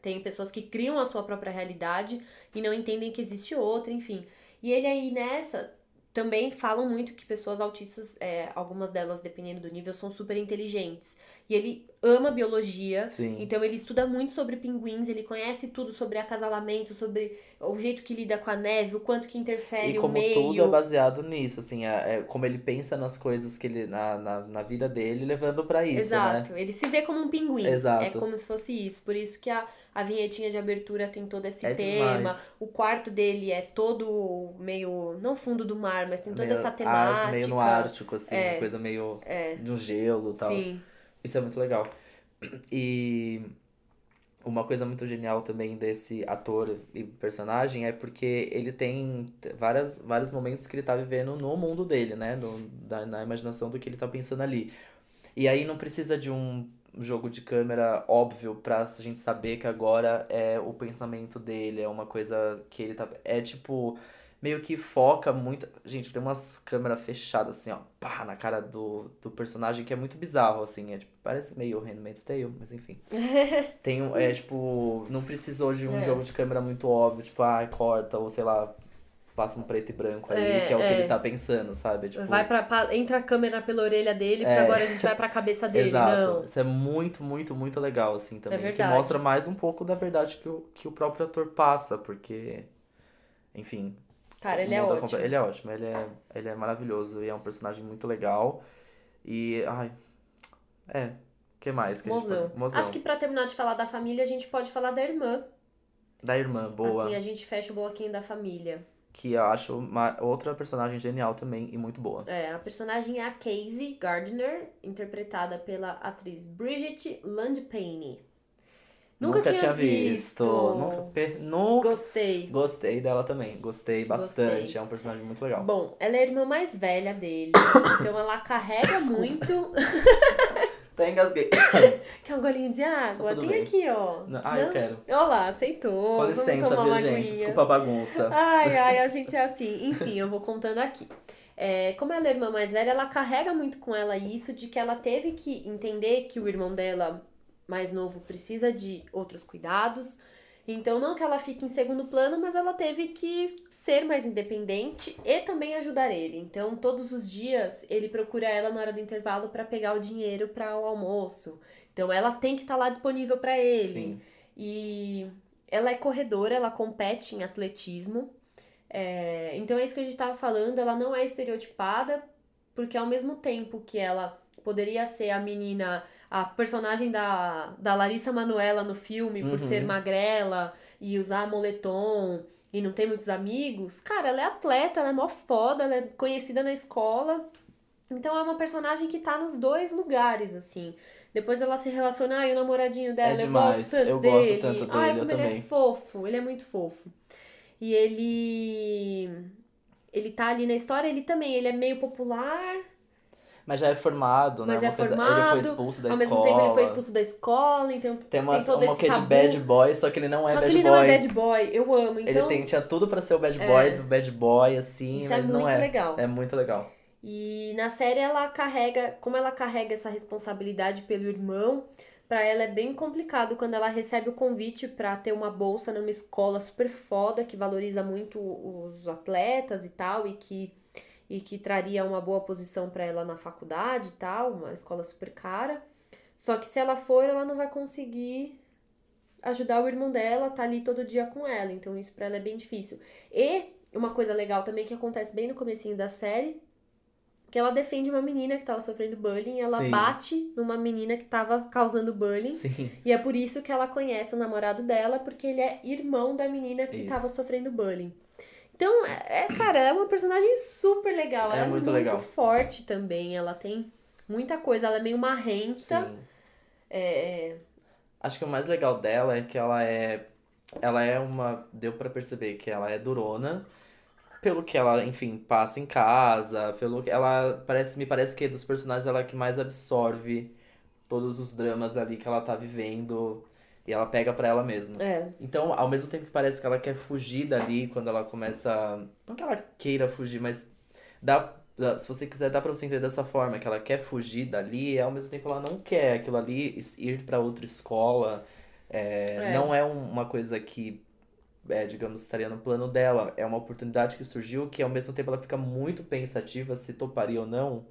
Tem pessoas que criam a sua própria realidade e não entendem que existe outra, enfim. E ele aí nessa também falam muito que pessoas autistas, é, algumas delas, dependendo do nível, são super inteligentes. E ele ama biologia, Sim. então ele estuda muito sobre pinguins, ele conhece tudo sobre acasalamento, sobre o jeito que lida com a neve, o quanto que interfere E o como meio. tudo é baseado nisso, assim, é, é como ele pensa nas coisas que ele, na, na, na vida dele, levando pra isso, né? Exato, ele se vê como um pinguim. Exato. É como se fosse isso. Por isso que a, a vinhetinha de abertura tem todo esse É tema. demais. O quarto dele é todo meio. Não fundo do mar, mas tem toda Meio essa ar- temática. meio no Ártico, assim, É. uma coisa meio É. de um gelo e tal. Sim. Isso é muito legal. E uma coisa muito genial também desse ator e personagem é porque ele tem várias, vários momentos que ele tá vivendo no mundo dele, né? No, da, na imaginação do que ele tá pensando ali. E aí não precisa de um jogo de câmera óbvio pra gente saber que agora é o pensamento dele, é uma coisa que ele tá. É tipo. Meio que foca muito. Gente, tem umas câmeras fechadas assim, ó, pá, na cara do, do personagem que é muito bizarro, assim. É, tipo, parece meio Handmaid's Tale, mas enfim. Tem um. É tipo. Não precisou de um É. jogo de câmera muito óbvio, tipo, ah, corta, ou sei lá, passa um preto e branco aí, É, que é o que é. ele tá pensando, sabe? Tipo, Vai pra, pa- entra a câmera pela orelha dele, porque É. agora a gente vai pra cabeça dele. Exato. Não. Isso é muito, muito, muito legal, assim, também. que verdade. mostra mais um pouco da verdade que o, que o próprio ator passa, porque. Enfim. Cara, ele é ótimo. Ele é ótimo, ele é, ele é maravilhoso e é um personagem muito legal. E. Ai. É. O que mais que a gente Mozão. pode- Mozão. Acho que pra terminar de falar da família, a gente pode falar da irmã. Da irmã, boa. Assim, a gente fecha o bloquinho da família. Que eu acho uma, outra personagem genial também e muito boa. É, a personagem é a Casey Gardner, interpretada pela atriz Bridget Landpane. Nunca, tinha, visto. Nunca, per- nunca Gostei. Gostei dela também. Gostei bastante. Gostei. É um personagem muito legal. Bom, ela é a irmã mais velha dele. então ela carrega muito. Até engasguei. Quer um golinho de água? Tá tudo Tem bem. aqui, ó. Não, ah, eu quero. Olha lá, aceitou. Com licença, viu, gente? aguinha. Desculpa a bagunça. Ai, ai, a gente é assim. Enfim, eu vou contando aqui. É, como ela é a irmã mais velha, ela carrega muito com ela isso de que ela teve que entender que o irmão dela mais novo precisa de outros cuidados. Então, não que ela fique em segundo plano, mas ela teve que ser mais independente e também ajudar ele. Então, todos os dias ele procura ela na hora do intervalo para pegar o dinheiro para o almoço. Então, ela tem que estar lá disponível para ele. Sim. E ela é corredora, ela compete em atletismo. É, então é isso que a gente tava falando, ela não é estereotipada, porque ao mesmo tempo que ela poderia ser a menina, a personagem da, da Larissa Manoela no filme, por Uhum. ser magrela e usar moletom e não ter muitos amigos, cara, ela é atleta, ela é mó foda, ela é conhecida na escola. Então é uma personagem que tá nos dois lugares, assim. Depois ela se relaciona, ai, o namoradinho dela, eu demais. gosto tanto Eu dele. gosto tanto dele, ai, eu como ele é também. fofo, ele é muito fofo. E ele. Ele tá ali na história, ele também, ele é meio popular, Mas já é formado, né? mas já é coisa- formado. Ele foi expulso da ao escola. mesmo tempo ele foi expulso da escola, então Tem uma, tem todo uma esse que é de tabu. bad boy, só que ele não é Só que bad ele boy. não é bad boy, eu amo. Então, Ele tem, tinha tudo pra ser o bad boy É. do bad boy, assim, Isso é mas não muito é. legal. É muito legal. E na série ela carrega, como ela carrega essa responsabilidade pelo irmão, pra ela é bem complicado quando ela recebe o convite pra ter uma bolsa numa escola super foda que valoriza muito os atletas e tal e que e que traria uma boa posição pra ela na faculdade e tal, uma escola super cara. Só que se ela for, ela não vai conseguir ajudar o irmão dela, tá ali todo dia com ela. Então isso pra ela é bem difícil. E uma coisa legal também que acontece bem no comecinho da série, que ela defende uma menina que tava sofrendo bullying, ela Sim. bate numa menina que tava causando bullying. Sim. E é por isso que ela conhece o namorado dela, porque ele é irmão da menina que Isso. tava sofrendo bullying. Então, é, é, cara, é uma personagem super legal. É ela muito é muito legal. forte também. Ela tem muita coisa. Ela é meio marrenta. Sim. É, Acho que o mais legal dela é que ela é. Ela é uma. Deu pra perceber que ela é durona. Pelo que ela, enfim, passa em casa. Pelo que ela. Parece, me parece que dos personagens ela é que mais absorve todos os dramas ali que ela tá vivendo. E ela pega pra ela mesma. é. Então, ao mesmo tempo que parece que ela quer fugir dali, quando ela começa. Não que ela queira fugir, mas dá, se você quiser, dá pra você entender dessa forma, que ela quer fugir dali, e ao mesmo tempo ela não quer aquilo ali, ir pra outra escola. É, É. Não é um- uma coisa que, é, digamos, estaria no plano dela. É uma oportunidade que surgiu que, ao mesmo tempo, ela fica muito pensativa se toparia ou não,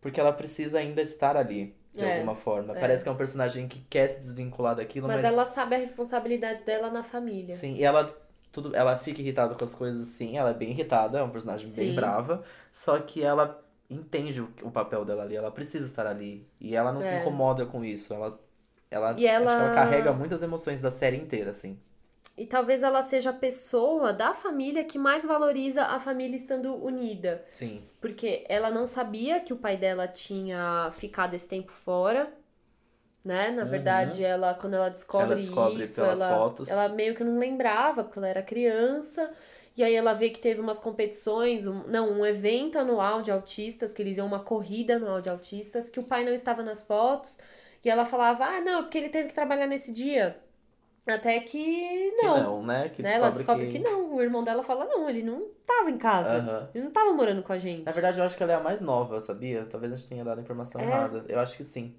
porque ela precisa ainda estar ali. De É, alguma forma. é. Parece que é um personagem que quer se desvincular daquilo, Mas mas ela sabe a responsabilidade dela na família. Sim, e ela tudo, ela fica irritada com as coisas, sim, ela é bem irritada, é uma personagem bem Sim. brava, só que ela entende o, o papel dela ali, ela precisa estar ali, e ela não se É. incomoda com isso, ela ela, E ela- acho que ela carrega muitas emoções da série inteira, assim. E talvez ela seja a pessoa da família que mais valoriza a família estando unida. Sim, Porque ela não sabia que o pai dela tinha ficado esse tempo fora, né? Na verdade, ela, quando ela descobre, Uhum. Ela descobre isso, pelas ela, fotos. ela meio que não lembrava, porque ela era criança. E aí ela vê que teve umas competições, um, não, um evento anual de autistas, que eles iam uma corrida anual de autistas, que o pai não estava nas fotos. E ela falava, ah, não, porque ele teve que trabalhar nesse dia. Até que que não. não, né? Que né? Ela descobre que... não. O irmão dela fala, não, ele não tava em casa. Aham. Ele não tava morando com a gente. Na verdade, eu acho que ela é a mais nova, sabia? Talvez a gente tenha dado a informação É? errada. Eu acho que sim.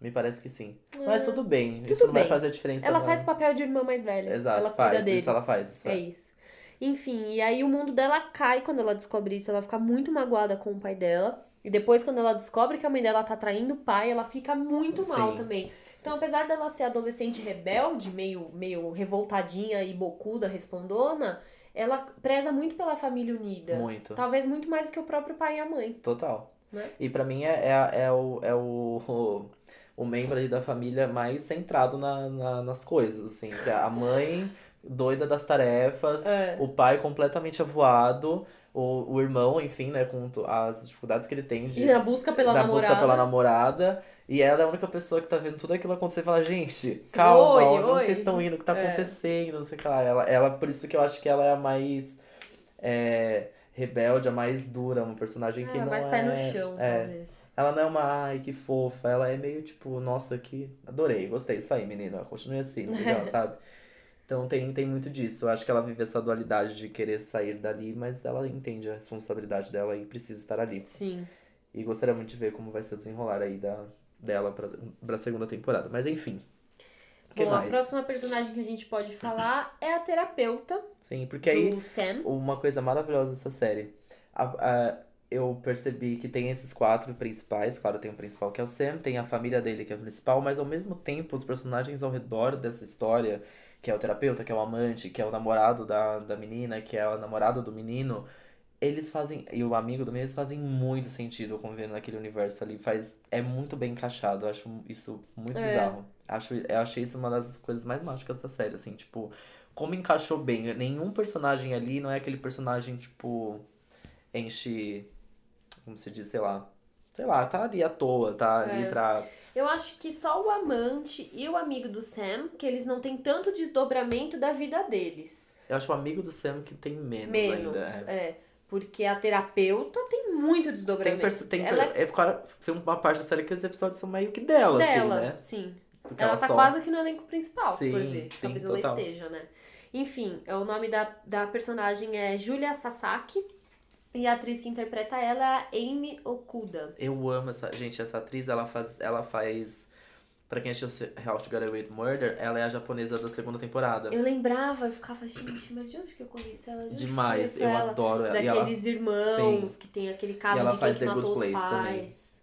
Me parece que sim. Mas tudo bem, Tudo isso não vai bem. fazer diferença Ela não. faz papel de irmã mais velha. Exato, ela cuida faz, dele. isso ela faz. Isso É isso. Enfim, e aí o mundo dela cai quando ela descobre isso. Ela fica muito magoada com o pai dela. E depois, quando ela descobre que a mãe dela tá traindo o pai, ela fica muito mal Sim. também. Então, apesar dela ser adolescente rebelde, meio, meio revoltadinha e bocuda, respondona, ela preza muito pela família unida. Muito. Talvez muito mais do que o próprio pai e a mãe. Total. Né? E pra mim é, é, é, o, é o, o, o membro ali da família mais centrado na, na- nas coisas, assim. É a mãe doida das tarefas, É. o pai completamente avoado, o, o irmão, enfim, né, com as dificuldades que ele tem de, E na busca pela da namorada. busca pela namorada. E ela é a única pessoa que tá vendo tudo aquilo acontecer e fala, gente, calma, Oi, onde oi. vocês estão indo, o que tá É. acontecendo, não sei o que lá. Ela, ela, por isso que eu acho que ela é a mais é, rebelde, a mais dura, uma personagem que É, não mais é... pé no chão, é, talvez. ela não é uma, ai, que fofa, ela é meio tipo, nossa, que adorei, gostei, isso aí, menina, continue assim, legal, sabe? Então tem, tem muito disso. Eu acho que ela vive essa dualidade de querer sair dali, mas ela entende a responsabilidade dela e precisa estar ali. Sim. E gostaria muito de ver como vai ser desenrolar aí da, dela pra, pra segunda temporada. Mas enfim. Bom, mais? a próxima personagem que a gente pode falar é a terapeuta Sim, porque aí Sam. uma coisa maravilhosa dessa série. A- a- eu percebi que tem esses quatro principais, claro, tem o principal que é o Sam, tem a família dele que é o principal, mas ao mesmo tempo os personagens ao redor dessa história, que é o terapeuta, que é o amante, que é o namorado da, da menina, que é o namorado do menino, eles fazem, e o amigo do menino, eles fazem muito sentido convivendo naquele universo ali, faz, é muito bem encaixado, eu acho isso muito É. bizarro. Acho, eu achei isso uma das coisas mais mágicas da série, assim, tipo, como encaixou bem. Nenhum personagem ali não é aquele personagem, tipo, enche. Como se diz, sei lá. Sei lá, tá ali à toa, tá ali É. pra. Eu acho que só o amante e o amigo do Sam, que eles não têm tanto desdobramento da vida deles. Eu acho o amigo do Sam que tem menos, Menos, ainda. é. é. Porque a terapeuta tem muito Tem, desdobramento. perso- tem Ela é porque tem uma parte da série que os episódios são meio que dela, dela, assim, né? sim. Que Ela tá só- quase que no elenco principal, se for Sim, ver. sim, Talvez total. ela esteja, né? Enfim, é o nome da, da personagem é Julia Sasaki. E a atriz que interpreta ela é a Amy Okuda. Eu amo essa. Gente, essa atriz, ela faz. Ela faz. Pra quem assistiu How to Get Away with Murder, ela é a japonesa da segunda temporada. Eu lembrava, eu ficava, gente, mas de onde que eu conheço ela? De Demais, conheço eu ela? adoro ela. E ela- Daqueles irmãos que tem aquele caso E ela de faz quem The que Good matou os Place também. pais.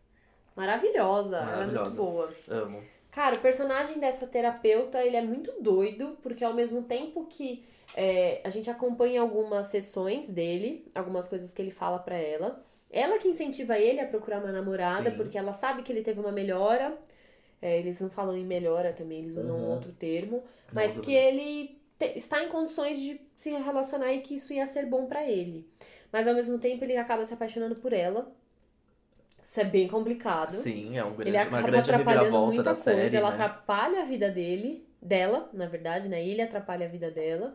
Maravilhosa, ela é muito Maravilhosa. boa. Amo. Cara, o personagem dessa terapeuta, ele é muito doido, porque ao mesmo tempo que é, a gente acompanha algumas sessões dele, algumas coisas que ele fala pra ela, ela que incentiva ele a procurar uma namorada, Sim. porque ela sabe que ele teve uma melhora. É, eles não falam em melhora também, eles usam Uhum. outro termo. Mas Nossa, que ele te- está em condições de se relacionar e que isso ia ser bom pra ele. Mas ao mesmo tempo ele acaba se apaixonando por ela. Isso é bem complicado. Sim, é um grande, Ele uma acaba grande atrapalhando muita coisa. série, ela né? atrapalha a vida dele, dela, na verdade, né? Ele atrapalha a vida dela.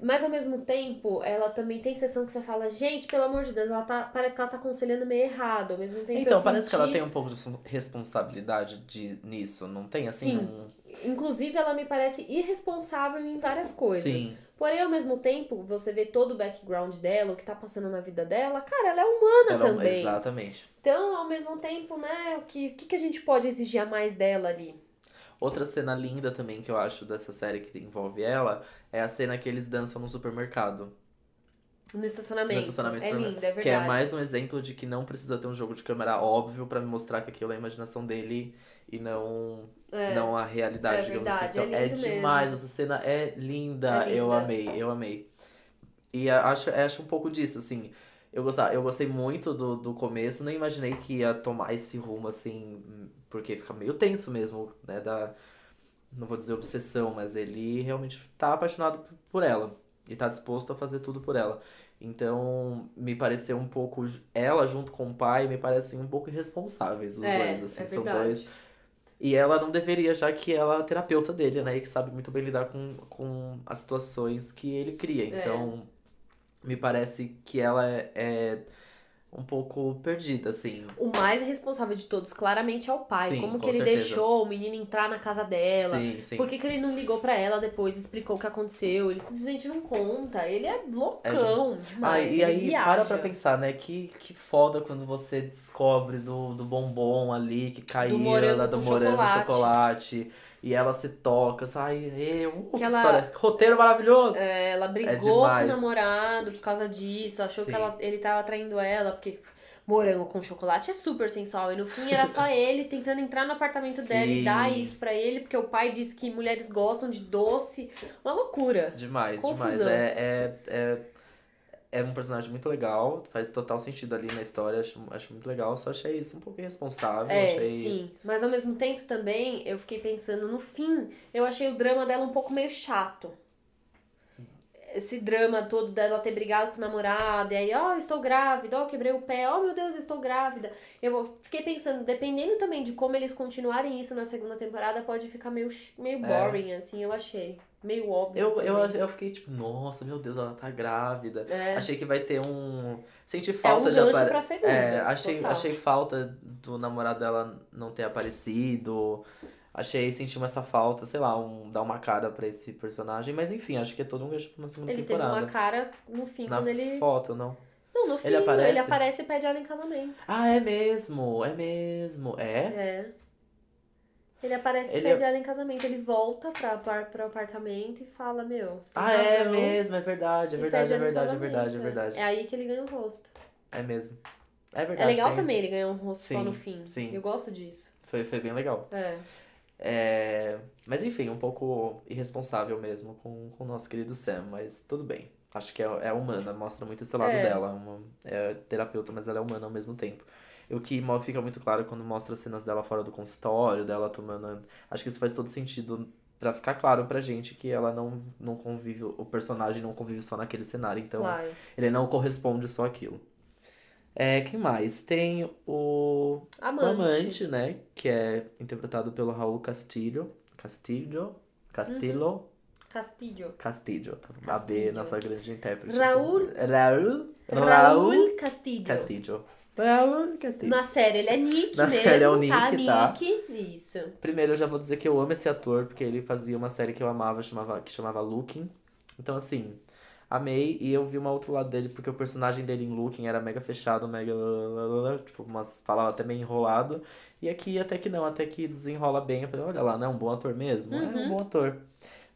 Mas ao mesmo tempo, ela também tem sessão que você fala, gente, pelo amor de Deus, ela tá, parece que ela tá aconselhando meio errado. Ao mesmo tempo, Então, parece que ela senti- tem um pouco de responsabilidade de, nisso, não tem? Assim, Sim. um... Inclusive, ela me parece irresponsável em várias coisas. Sim. Porém, ao mesmo tempo, você vê todo o background dela, o que tá passando na vida dela, cara, ela é humana Ela é também. Exatamente. Então, ao mesmo tempo, né, o que, o que, que a gente pode exigir a mais dela ali? Outra cena linda também que eu acho dessa série que envolve ela é a cena que eles dançam no supermercado. No estacionamento. No estacionamento é linda, é verdade. Que é mais um exemplo de que não precisa ter um jogo de câmera óbvio pra me mostrar que aquilo é a imaginação dele e não, É. não a realidade, É digamos verdade, assim. Então é é, demais, mesmo. essa cena é linda, É eu linda. amei, eu amei. E acho, acho um pouco disso, assim. Eu, gostar, eu gostei muito do, do começo, nem imaginei que ia tomar esse rumo, assim, porque fica meio tenso mesmo, né? Da, não vou dizer obsessão, mas ele realmente tá apaixonado por ela e tá disposto a fazer tudo por ela. Então, me pareceu um pouco. Ela junto com o pai me parecem um pouco irresponsáveis, os É, dois, assim. é são dois. E ela não deveria, já que ela é a terapeuta dele, né? E que sabe muito bem lidar com, com as situações que ele cria. É. Então, me parece que ela é, é um pouco perdida, assim. O mais responsável de todos, claramente, é o pai. Sim, Como com que ele certeza. deixou o menino entrar na casa dela? Sim, sim. Por que, que ele não ligou pra ela depois, explicou o que aconteceu? Ele simplesmente não conta. Ele é loucão Ah, demais. e ele aí, viaja. para pra pensar, né? Que, que foda quando você descobre do, do bombom ali que caiu, morango lá do morango, chocolate. chocolate. E ela se toca, sai, eu, uh, Que ela- história. Roteiro maravilhoso! É, ela brigou com o namorado por causa disso, achou Sim. que ela, ele tava traindo ela, porque morango com chocolate é super sensual. E no fim era só ele tentando entrar no apartamento dela e Sim. dar isso pra ele, porque o pai disse que mulheres gostam de doce. Uma loucura. Demais, Confusão. demais. É, é, é, é um personagem muito legal, faz total sentido ali na história, acho, acho muito legal. Só achei isso um pouco irresponsável. É, achei... sim. Mas ao mesmo tempo também, eu fiquei pensando, no fim, eu achei o drama dela um pouco meio chato. Esse drama todo dela ter brigado com o namorado, e aí, ó, estou grávida, ó, quebrei o pé, ó, meu Deus, estou grávida. Eu fiquei pensando, dependendo também de como eles continuarem isso na segunda temporada, pode ficar meio, meio É. boring, assim, eu achei. Meio óbvio. Eu, eu, também. eu fiquei tipo, nossa, meu Deus, ela tá grávida. É. Achei que vai ter um. Senti falta um de É, achei, total. achei falta do namorado dela não ter aparecido. Achei, senti essa falta, sei lá, um, dar uma cara pra esse personagem. Mas enfim, acho que é todo um gancho pra uma segunda Ele teve temporada. uma cara no fim, Na quando ele... foto, não. Não, no fim, Ele ele aparece? aparece, e pede ela em casamento. Ah, é mesmo, é mesmo. É? É. Ele aparece e Ele pede é- ela em casamento. Ele volta pra, pra, pro apartamento e fala, meu, você tem Ah, é mesmo, é verdade, é E verdade, pede é verdade, é verdade, é verdade. É aí que ele ganha o rosto. É mesmo. É É verdade. legal tem- também ele ganhar um rosto só Sim, no fim. sim. Eu gosto disso. Foi, foi bem legal. É. É, Mas enfim, um pouco irresponsável mesmo com, com o nosso querido Sam, mas tudo bem. Acho que é, é humana, mostra muito esse lado É. dela. Uma, é terapeuta, mas ela é humana ao mesmo tempo. E o que fica muito claro quando mostra as cenas dela fora do consultório, dela tomando. Acho que isso faz todo sentido pra ficar claro pra gente que ela não, não convive, o personagem não convive só naquele cenário, então claro. ele não corresponde só àquilo. É, quem mais? Tem o o Amante. Amante, né? Que é interpretado pelo Raul Castillo. Castillo? Castillo? Castillo. Castillo. A B, nossa grande intérprete. Raul- Raul. Raul Castillo. Castillo. Raul Castillo. Na série ele é Nick Na mesmo, série é o tá? Nick, tá? Nick. Isso. Primeiro eu já vou dizer que eu amo esse ator, porque ele fazia uma série que eu amava, chamava, que chamava Looking. Então, assim, amei. E eu vi uma outro lado dele, porque o personagem dele em Looking era mega fechado, mega. Tipo, umas, falava até meio enrolado. E aqui até que não, até que desenrola bem. Eu falei, olha lá, não é um bom ator mesmo? É um Uhum. bom ator.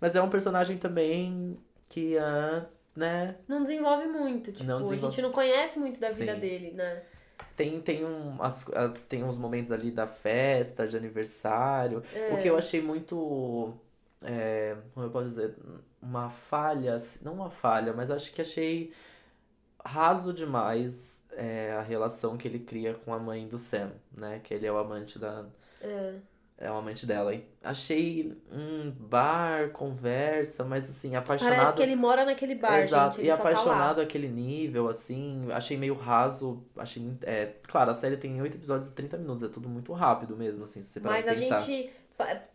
Mas é um personagem também que, ah, né? Não desenvolve muito, tipo, Não a desenvolve. gente não conhece muito da vida Sim. dele, né? Tem, tem, um, as- tem uns momentos ali da festa, de aniversário. O que eu achei muito. É, como eu posso dizer? Uma falha. Não uma falha, mas acho que achei raso demais é, a relação que ele cria com a mãe do Sam, né? Que ele é o amante da. É o amante dela. E Achei um bar, conversa, mas assim, apaixonado. Parece que ele mora naquele bar, Exato, gente. E tá apaixonado àquele nível, assim, achei meio raso, achei é, claro, a série tem oito episódios e 30 minutos, é tudo muito rápido mesmo, assim, se você parar Mas a pensar. gente,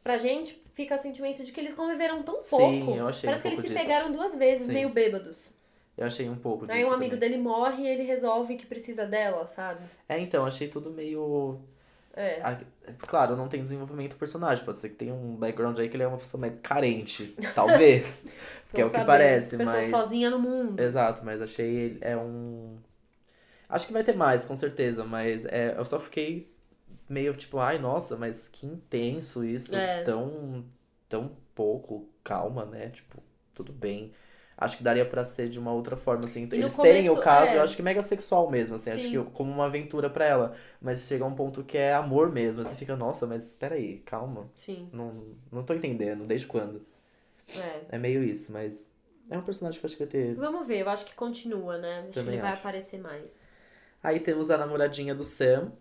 pra gente, fica o sentimento de que eles conviveram tão Sim, pouco. eu achei Parece um que eles se disso. pegaram duas vezes, Sim. meio bêbados. Eu achei um pouco disso Aí um amigo também. dele morre e ele resolve que precisa dela, sabe? É, então, achei tudo meio... É. Claro, não tem desenvolvimento do personagem, pode ser que tenha um background aí que ele é uma pessoa meio carente, talvez, porque é o que parece, Pessoa mas... sozinha no mundo. Exato, mas achei ele é um. Acho que vai ter mais, com certeza, mas é, eu só fiquei meio tipo, ai, nossa, mas que intenso isso, É. tão, tão pouco, calma, né? Tipo, tudo bem. Acho que daria pra ser de uma outra forma, assim. E no Eles terem o caso, é. eu acho que mega sexual mesmo, assim. Acho Sim. que como uma aventura pra ela. Mas chega um ponto que é amor mesmo. Você fica, nossa, mas peraí, calma. Sim, Não, não tô entendendo, desde quando? é. É meio isso, mas é um personagem que eu acho que vai ter Vamos ver, eu acho que continua, né? Acho que Também ele vai acho. aparecer mais. Aí temos a namoradinha do Sam,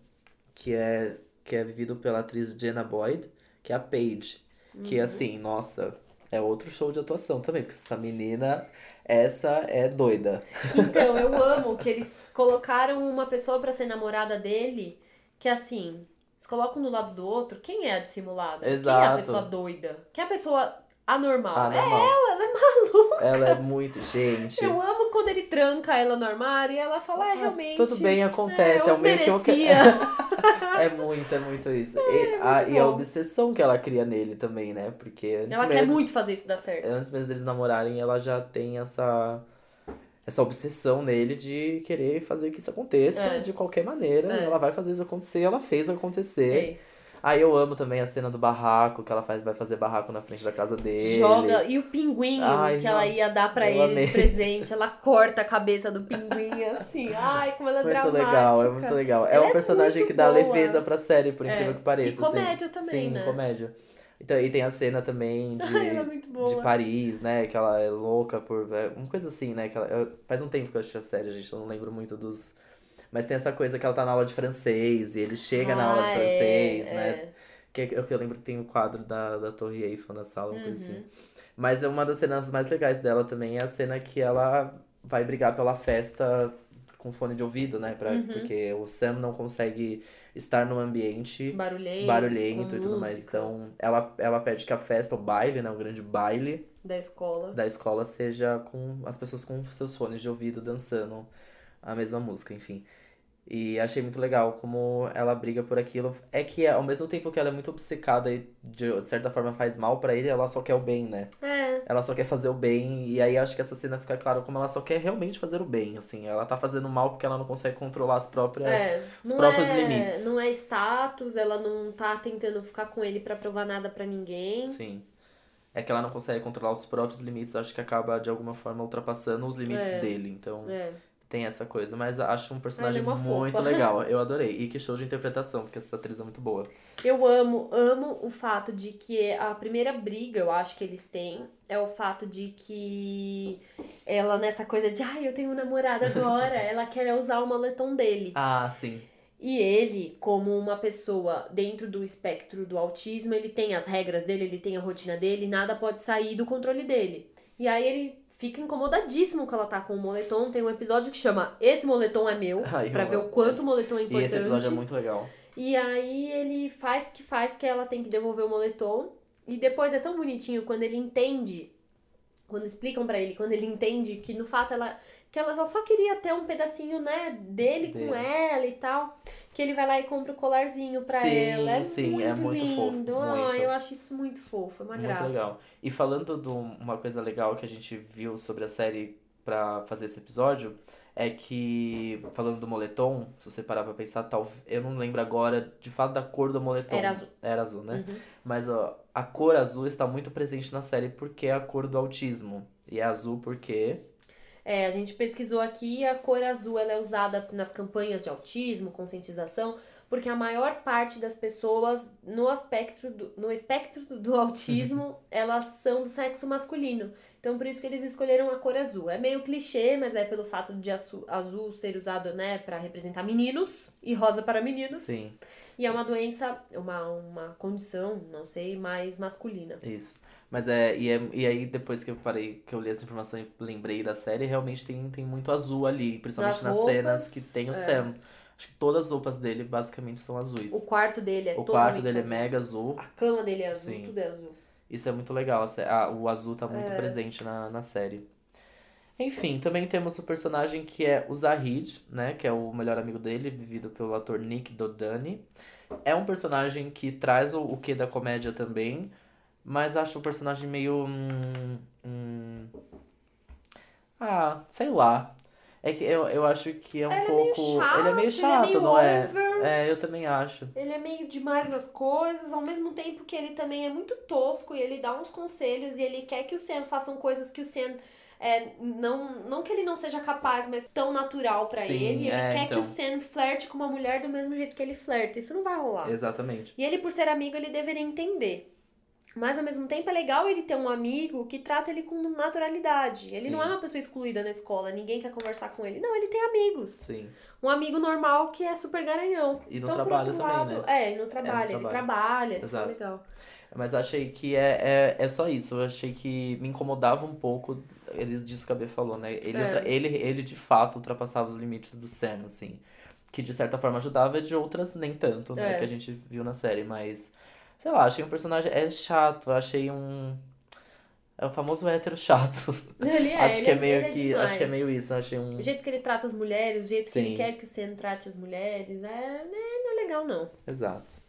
que é, que é vivido pela atriz Jenna Boyd, que é a Paige. Que, Uhum. assim, nossa, é outro show de atuação também, porque essa menina, essa é doida. Então, eu amo que eles colocaram uma pessoa pra ser namorada dele, que assim, eles colocam um do lado do outro, quem é a dissimulada? Quem é a Exato. pessoa doida? Quem é a pessoa anormal? Ah, é ela, ela é maluca. Ela é muito, gente. Eu amo quando ele tranca ela no armário e ela fala, é, realmente. Tudo bem, acontece. é, É, eu o meio que eu merecia. É muito, é muito isso. e, a, e a obsessão que ela cria nele também, né? Porque antes Ela quer mesmo, muito fazer isso dar certo. antes mesmo deles namorarem, ela já tem essa essa obsessão nele de querer fazer que isso aconteça É. de qualquer maneira. É. Ela vai fazer isso acontecer, ela fez acontecer. Fez. Aí eu amo também a cena do barraco, que ela faz, vai fazer barraco na frente da casa dele. Joga. E o pinguinho Ai, que ela não. ia dar pra Eu ele amei. de presente. Ela corta a cabeça do pinguim assim. Ai, como ela é Muito dramática. legal, é muito legal. É Ela um é personagem muito que dá boa. leveza pra série, por incrível É. que pareça. E comédia assim. também, Sim, né? comédia. Então, e tem a cena também de, ela é de Paris, né? Que ela é louca por. é, Uma coisa assim, né? Que ela, eu- faz um tempo que eu assisti a série, gente. Eu não lembro muito dos. Mas tem essa coisa que ela tá na aula de francês e ele chega na aula de Ah, francês, é, né? é. Que, é que eu, que eu lembro que tem o quadro da, da Torre Eiffel na sala, uma coisa Uhum. assim. Mas é uma das cenas mais legais dela também é a cena que ela vai brigar pela festa com fone de ouvido, né? Pra, Uhum. Porque o Sam não consegue estar num ambiente Barulhento. barulhento e tudo mais. Então, ela, ela pede que a festa, o baile, né? O grande baile Da escola. da escola seja com as pessoas com seus fones de ouvido dançando a mesma música, enfim. E achei muito legal como ela briga por aquilo. É que ao mesmo tempo que ela é muito obcecada e de certa forma faz mal pra ele, ela só quer o bem, né? É. Ela só quer fazer o bem, e aí acho que essa cena fica claro como ela só quer realmente fazer o bem, assim. Ela tá fazendo mal porque ela não consegue controlar as próprias. É, os não próprios é, limites. Não é status, ela não tá tentando ficar com ele pra provar nada pra ninguém. Sim. É que ela não consegue controlar os próprios limites, acho que acaba de alguma forma ultrapassando os limites É. dele. Então É. tem essa coisa. Mas acho um personagem é muito fofa. legal. Eu adorei. E que show de interpretação, porque essa atriz é muito boa. Eu amo, amo o fato de que a primeira briga, eu acho que eles têm, é o fato de que ela, nessa coisa de, ai, eu tenho um namorado agora, ela quer usar o moletom dele. Ah, sim. E ele, como uma pessoa dentro do espectro do autismo, ele tem as regras dele, ele tem a rotina dele, nada pode sair do controle dele. E aí ele fica incomodadíssimo que ela tá com o moletom. Tem um episódio que chama Esse moletom é meu, Ai, pra ver o quanto o moletom é E importante. esse episódio é muito legal. E aí ele faz que faz que ela tem que devolver o moletom. E depois é tão bonitinho quando ele entende, quando explicam pra ele, quando ele entende que no fato ela que ela só queria ter um pedacinho, né, dele, com Dele. ela e tal, que ele vai lá e compra o colarzinho pra Sim, ela. É sim, muito é muito fofo, lindo. muito. Ai, eu acho isso muito fofo, é uma Muito graça. legal. E falando de um- uma coisa legal que a gente viu sobre a série pra fazer esse episódio, é que, falando do moletom, se você parar pra pensar, tal, eu não lembro agora de fato da cor do moletom. Era azul. Era azul, né? Uhum. Mas ó, a cor azul está muito presente na série porque é a cor do autismo. E é azul porque. É, a gente pesquisou aqui, a cor azul ela é usada nas campanhas de autismo, conscientização, porque a maior parte das pessoas no aspecto do, no espectro do autismo, elas são do sexo masculino. Então por isso que eles escolheram a cor azul. É meio clichê, mas é pelo fato de azul, azul ser usado, né, para representar meninos e rosa para meninos. Sim, E é uma doença, uma, uma condição, não sei, mais masculina. isso. Mas é e, é. e aí, depois que eu parei, que eu li essa informação e lembrei da série, realmente tem, tem muito azul ali. Principalmente Nas nas, cenas roupas, que tem o é. Sam. Acho que todas as roupas dele basicamente são azuis. O quarto dele é O totalmente quarto dele é azul. mega azul. A cama dele é azul, Sim. tudo é azul. Isso é muito legal. o azul tá É. muito presente na, na série. Enfim, também temos o personagem que é o Zahid, né? Que é o melhor amigo dele, vivido pelo ator Nick Dodani. É um personagem que traz o, o quê da comédia também, mas acho o personagem meio. hum, hum, ah, sei lá. É que eu, eu acho que é um Ele é meio pouco. chato, ele é meio ele é chato, meio não é? É, eu também acho. Ele é meio demais nas coisas, ao mesmo tempo que ele também é muito tosco e ele dá uns conselhos e ele quer que o Sam façam coisas que o Sam é, não, não que ele não seja capaz, mas tão natural pra Sim, ele. Ele é, quer então. que o Sam flerte com uma mulher do mesmo jeito que ele flerta. Isso não vai rolar. Exatamente. E ele, por ser amigo, ele deveria entender. Mas ao mesmo tempo é legal ele ter um amigo que trata ele com naturalidade. Ele Sim. não é uma pessoa excluída na escola, ninguém quer conversar com ele. Não, ele tem amigos. Sim. Um amigo normal que é super garanhão. E no Então, por trabalho outro também, lado, né? É, e no trabalho. Ele trabalho. trabalha, isso foi Exato. legal. Mas achei que é, é, é só isso. Eu achei que me incomodava um pouco ele, disso que a B falou, né? Ele, É. ele, ele de fato ultrapassava os limites do Sam, assim. Que de certa forma ajudava, de outras nem tanto, né? É. Que a gente viu na série. Mas, sei lá, achei um personagem. É chato, achei um. É o famoso hétero chato. Ele é, acho ele que é é- meio é que. acho que é demais. meio isso. Achei um. O jeito que ele trata as mulheres, o jeito que ele Sim. quer que o Sam trate as mulheres, é, né, não é legal, não. Exato.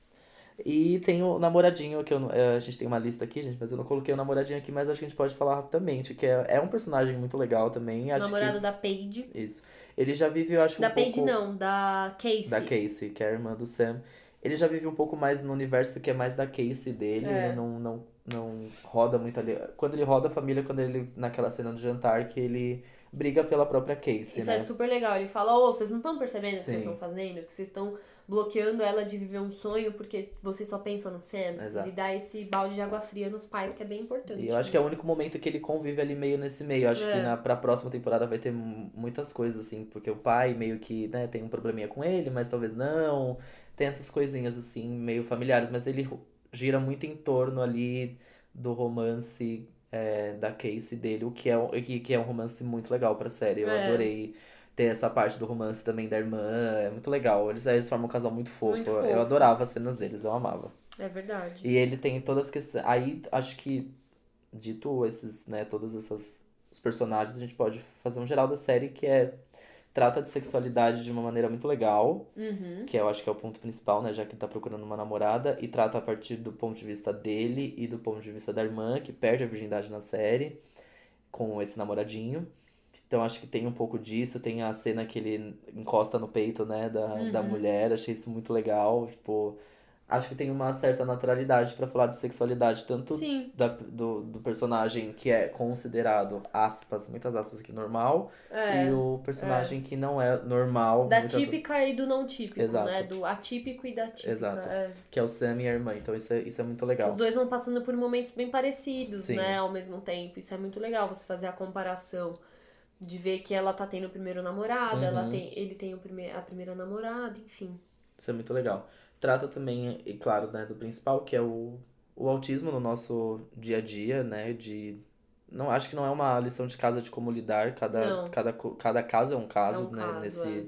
E tem o namoradinho, que eu, eh, a gente tem uma lista aqui, gente, mas eu não coloquei o namoradinho aqui, mas acho que a gente pode falar rapidamente, que é, é um personagem muito legal também. O Acho namorado que, da Paige. Isso. Ele já vive, eu acho, Da um Paige pouco... não, da Casey. Da Casey, que é a irmã do Sam. Ele já vive um pouco mais no universo que é mais da Casey dele, É. ele não, não, não roda muito ali. Quando ele roda a família, quando ele, naquela cena do jantar, que ele briga pela própria Casey, Isso né? é super legal. Ele fala, ô, vocês não estão percebendo o que vocês estão fazendo? Que vocês estão bloqueando ela de viver um sonho porque vocês só pensam no Sam. Exato. Ele dá esse balde de água fria nos pais, que é bem importante. E eu acho que é o único momento que ele convive ali meio nesse meio. Acho É. que na, pra próxima temporada vai ter mu- muitas coisas, assim, porque o pai meio que, né, tem um probleminha com ele, mas talvez não. Tem essas coisinhas, assim, meio familiares, mas ele gira muito em torno ali do romance é, da Casey dele, o que é, que, que é um romance muito legal pra série. Eu É. adorei ter essa parte do romance também da irmã. É muito legal. Eles, eles formam um casal muito fofo. Muito Eu fofo. adorava as cenas deles, eu amava. É verdade. E ele tem todas as questões. Aí acho que, dito esses, né, todos essas os personagens, a gente pode fazer um geral da série que é. Trata de sexualidade de uma maneira muito legal, Uhum. que eu acho que é o ponto principal, né? Já que ele tá procurando uma namorada, e trata a partir do ponto de vista dele e do ponto de vista da irmã, que perde a virgindade na série, com esse namoradinho. Então acho que tem um pouco disso, tem a cena que ele encosta no peito, né, da, da Uhum. mulher, achei isso muito legal, tipo, acho que tem uma certa naturalidade pra falar de sexualidade, tanto Sim. da, do, do personagem que é considerado, aspas, muitas aspas aqui, normal, É. e o personagem que não é normal, Da típica e do não típico, Exato. né? Do atípico e da típica. Exato. é. que é o Sam e a irmã, então isso é, isso é muito legal. Os dois vão passando por momentos bem parecidos, Sim. né? Ao mesmo tempo. Isso é muito legal, você fazer a comparação. De ver que ela tá tendo o primeiro namorado, ela Uhum. tem, ele tem o prime a primeira namorada, enfim. Isso é muito legal. Trata também, e claro, né, do principal, que é o, o autismo no nosso dia a dia, né, de... Não, acho que não é uma lição de casa de como lidar, cada, Não. cada, cada caso é um caso, É um né, caso, nesse, é.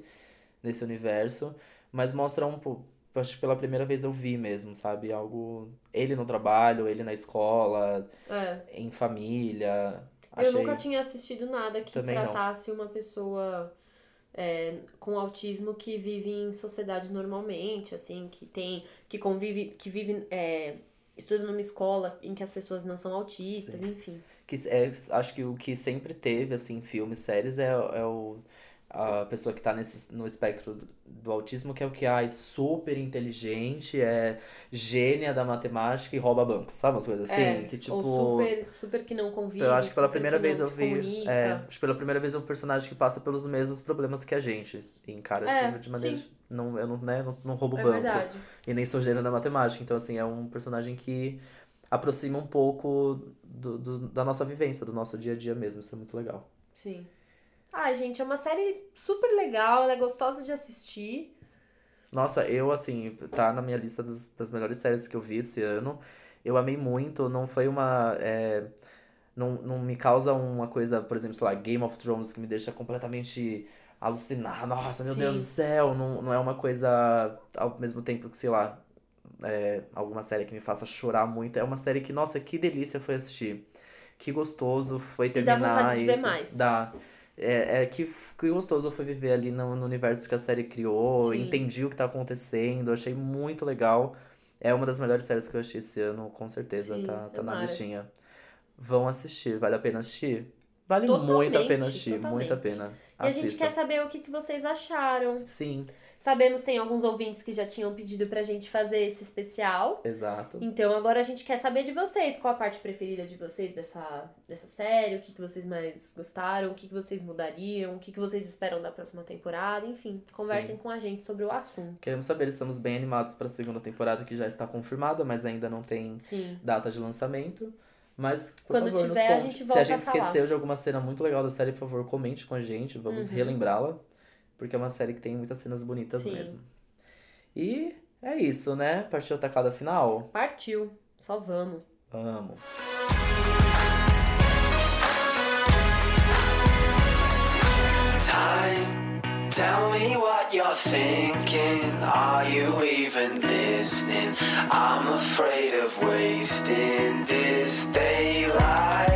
nesse universo, mas mostra um pouco, acho que pela primeira vez eu vi mesmo, sabe, algo, ele no trabalho, ele na escola, É. em família, Eu achei... nunca tinha assistido nada que Também não. tratasse uma pessoa é, com autismo que vive em sociedade normalmente, assim, que tem, que convive, que vive, é, estuda numa escola em que as pessoas não são autistas, enfim. que é, acho que o que sempre teve, assim, filmes, séries, é, é o, a pessoa que tá nesse, no espectro do, do autismo, que é o que ai, super inteligente, é gênia da matemática e rouba bancos, sabe? Umas coisas assim, é, que tipo. Ou super, super que não convive. Eu acho que pela primeira que vez eu vi. É, acho que pela primeira vez é um personagem que passa pelos mesmos problemas que a gente. E encara É, tipo, de maneira. sim. Não, eu não, né, não, não roubo É banco. verdade. E nem sou gênio da matemática. Então, assim, é um personagem que aproxima um pouco do, do- da nossa vivência, do nosso dia a dia mesmo. Isso é muito legal. Sim. Ah, gente, é uma série super legal, ela é gostosa de assistir. Nossa, eu, assim, tá na minha lista das, das melhores séries que eu vi esse ano. Eu amei muito, não foi uma. é, não, não me causa uma coisa, por exemplo, sei lá, Game of Thrones que me deixa completamente alucinado. Nossa, meu Sim. Deus do céu! Não, não é uma coisa ao mesmo tempo que, sei lá, é, alguma série que me faça chorar muito. É uma série que, nossa, que delícia foi assistir. Que gostoso foi dá terminar vontade de ver isso. mais. Dá. É, é que, que gostoso foi viver ali no, no universo que a série criou, Sim. entendi o que tá acontecendo, achei muito legal. É uma das melhores séries que eu assisti esse ano, com certeza, Sim, tá, tá na listinha. Vão assistir, vale a pena assistir? Vale Totalmente, muito a pena assistir, muito a totalmente. pena. E a gente Assista. quer saber o que, que vocês acharam. Sim, Sabemos tem alguns ouvintes que já tinham pedido pra gente fazer esse especial. exato. Então agora a gente quer saber de vocês. Qual a parte preferida de vocês dessa, dessa série? O que, que vocês mais gostaram? O que, que vocês mudariam? O que, que vocês esperam da próxima temporada? Enfim, conversem Sim. com a gente sobre o assunto. Queremos saber, estamos bem animados para a segunda temporada que já está confirmada, mas ainda não tem Sim. data de lançamento. Mas, por Quando favor, tiver, nos a gente Se volta a gente a esqueceu de alguma cena muito legal da série, por favor, comente com a gente. Vamos Uhum. relembrá-la. Porque é uma série que tem muitas cenas bonitas Sim. mesmo. E é isso, né? Partiu a tacada final? Partiu. Só vamos. Vamos. Time, tell me what you're thinking. Are you even listening? I'm afraid of wasting this daylight.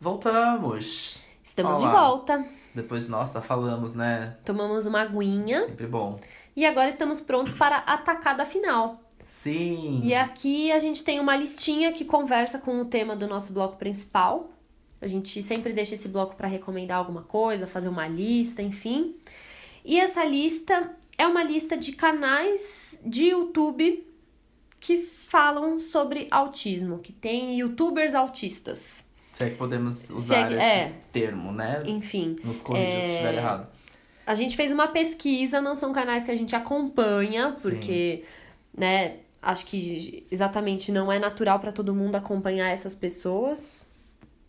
Voltamos! Estamos de Olá. volta. Depois, nossa, falamos, né? Tomamos uma aguinha. Sempre bom. E agora estamos prontos para a tacada final. Sim! E aqui a gente tem uma listinha que conversa com o tema do nosso bloco principal. A gente sempre deixa esse bloco para recomendar alguma coisa, fazer uma lista, enfim. E essa lista é uma lista de canais de YouTube que falam sobre autismo, que tem youtubers autistas. Se é que podemos Se usar é que- esse é. termo, né? Enfim, Nos corrija se É, estiver errado. A gente fez uma pesquisa, não são canais que a gente acompanha, Sim. porque, né, acho que exatamente não é natural para todo mundo acompanhar essas pessoas.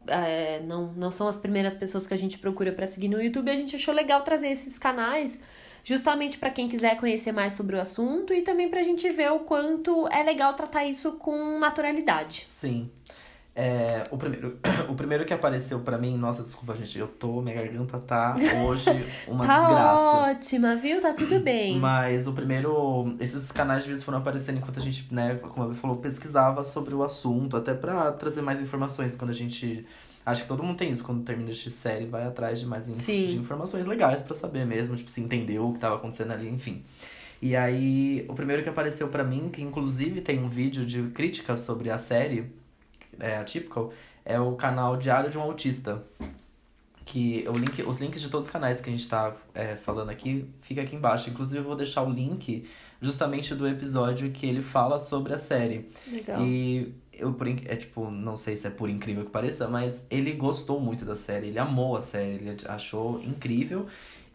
É, não, não são as primeiras pessoas que a gente procura para seguir no YouTube. A gente achou legal trazer esses canais justamente para quem quiser conhecer mais sobre o assunto e também pra gente ver o quanto é legal tratar isso com naturalidade. Sim. É, o, primeiro, o primeiro que apareceu pra mim, nossa, desculpa, gente, eu tô, minha garganta tá hoje uma tá desgraça. ótima, viu? Tá tudo bem. Mas o primeiro, esses canais de vídeos foram aparecendo enquanto a gente, né, como a Bia falou, pesquisava sobre o assunto, até pra trazer mais informações quando a gente. Acho que todo mundo tem isso, quando termina de série, vai atrás de mais in- Sim. de informações legais pra saber mesmo, tipo, se entendeu o que tava acontecendo ali, enfim. E aí, o primeiro que apareceu pra mim, que inclusive tem um vídeo de crítica sobre a série, é, Atypical, é o canal Diário de um Autista. Que o link, os links de todos os canais que a gente tá é, falando aqui, fica aqui embaixo. Inclusive, eu vou deixar o link justamente do episódio que ele fala sobre a série. Legal. E eu, por, é tipo, não sei se é por incrível que pareça, mas ele gostou muito da série, ele amou a série, ele achou incrível.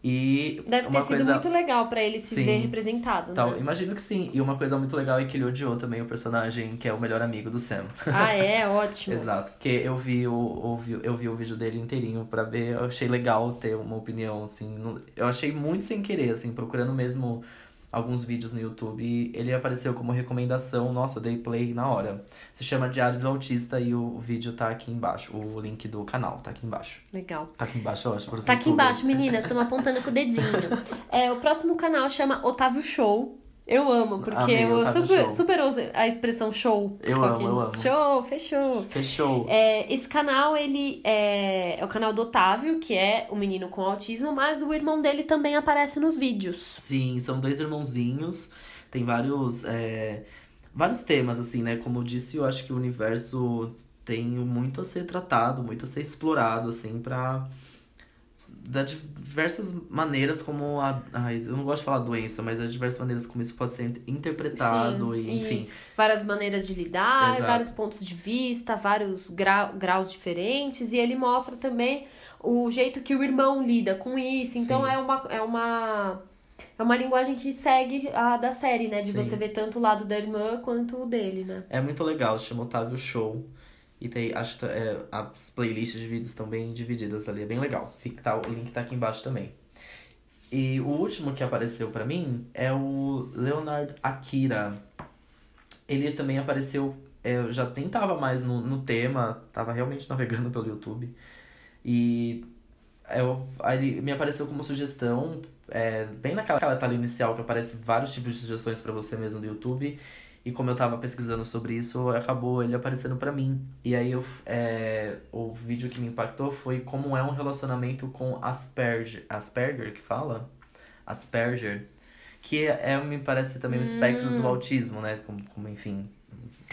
E Deve ter sido coisa... muito legal pra ele se Sim. ver representado, Tal, né? imagino que sim. E uma coisa muito legal é que ele odiou também o personagem que é o melhor amigo do Sam. Ah, é? Ótimo. Exato. Porque eu vi o, ouvi, eu vi o vídeo dele inteirinho pra ver, eu achei legal ter uma opinião, assim. Eu achei muito sem querer, assim, procurando mesmo alguns vídeos no YouTube. Ele apareceu como recomendação, nossa, dei play na hora. Se chama Diário do Autista e o vídeo tá aqui embaixo. O link do canal tá aqui embaixo. Legal. Tá aqui embaixo, eu acho. você Tá aqui embaixo, meninas, estamos apontando com o dedinho. É, o próximo canal chama Otávio Show. Eu amo, porque Amei, eu super, super uso a expressão show. Eu amo, que- eu amo. Show, fechou. Fechou. É, esse canal, ele é, é o canal do Otávio, que é o menino com autismo, mas o irmão dele também aparece nos vídeos. Sim, são dois irmãozinhos. Tem vários. é, vários temas, assim, né? Como eu disse, eu acho que o universo tem muito a ser tratado, muito a ser explorado, assim, pra. Da diversas maneiras como a. Ai, eu não gosto de falar doença, mas das diversas maneiras como isso pode ser interpretado, Sim, e, e- enfim. várias maneiras de lidar, Exato. vários pontos de vista, vários grau, graus diferentes, e ele mostra também o jeito que o irmão lida com isso. Então Sim. é uma, é uma é uma linguagem que segue a da série, né? De Sim. você ver tanto o lado da irmã quanto o dele, né? É muito legal, chama Otávio Show. E tem, que é, as playlists de vídeos estão bem divididas ali, é bem legal. Fica, tá, o link tá aqui embaixo também. E o último que apareceu pra mim é o Leonard Akira. Ele também apareceu, é, eu já tentava mais no, no tema, tava realmente navegando pelo YouTube. E eu, aí ele me apareceu como sugestão, é, bem naquela aquela etapa inicial que aparece vários tipos de sugestões pra você mesmo do YouTube. E como eu tava pesquisando sobre isso, acabou ele aparecendo pra mim. E aí eu, é, o vídeo que me impactou foi como é um relacionamento com Asperger. Asperger que fala? Asperger. Que é, me parece também o espectro do autismo, né? Como, como enfim,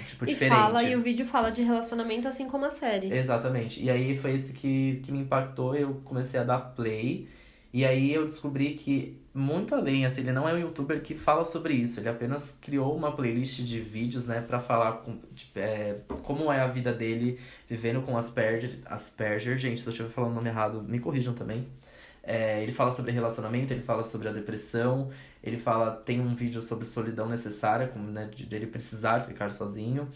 tipo e diferente. fala, e o vídeo fala de relacionamento assim como a série. Exatamente. E aí foi esse que, que me impactou, eu comecei a dar play. E aí eu descobri que, muito além, assim, ele não é um youtuber que fala sobre isso. Ele apenas criou uma playlist de vídeos, né, pra falar com, é, como é a vida dele vivendo com Asperger. Asperger, gente, se eu estiver falando o nome errado, me corrijam também. É, ele fala sobre relacionamento, ele fala sobre a depressão, ele fala, tem um vídeo sobre solidão necessária, como, né, de dele precisar ficar sozinho.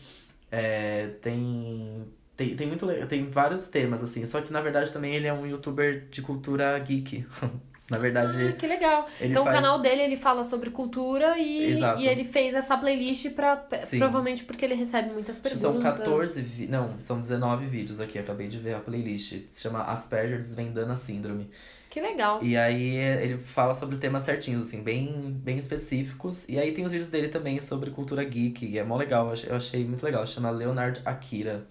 É, tem, tem, tem, muito, tem vários temas, assim, só que na verdade também ele é um youtuber de cultura geek. na verdade, Ah, que legal. então faz... o canal dele ele fala sobre cultura e, Exato. e ele fez essa playlist pra. Sim. Provavelmente porque ele recebe muitas perguntas. São 14, vi... não, são 19 vídeos aqui, acabei de ver a playlist. Se chama Asperger Desvendando a Síndrome. Que legal. E aí ele fala sobre temas certinhos, assim, bem, bem específicos. E aí tem os vídeos dele também sobre cultura geek, e é mó legal, eu achei- eu achei muito legal. Chama Leonard Akira.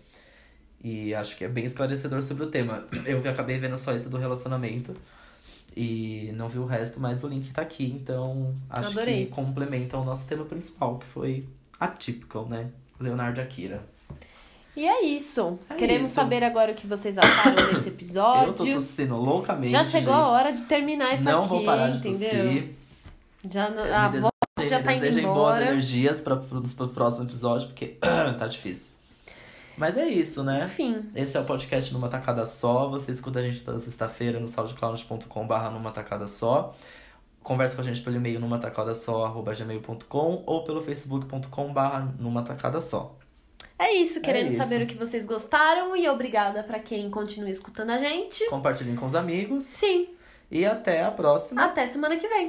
E acho que é bem esclarecedor sobre o tema. Eu acabei vendo só esse do relacionamento. E não vi o resto, mas o link tá aqui, então acho Adorei. que complementa o nosso tema principal, que foi atypical, né? Leonard Akira. E é isso. É Queremos isso. saber agora o que vocês acharam desse episódio. Eu tô tossindo loucamente. Já chegou gente. a hora de terminar isso Não aqui, vou parar de entendeu? tossir. Já, não- a voz já tá indo desejem boas embora. energias para o próximo episódio, porque tá difícil. Mas é isso, né? Enfim, Esse é o podcast Numa Tacada Só. Você escuta a gente toda sexta-feira no soundcloud.com.br numa tacada só. Conversa com a gente pelo e-mail numa tacada só, arroba gmail.com ou pelo facebook.com.br numa tacada só. é isso. Queremos isso. saber o que vocês gostaram e obrigada pra quem continua escutando a gente. Compartilhem com os amigos Sim, e até a próxima. até semana que vem.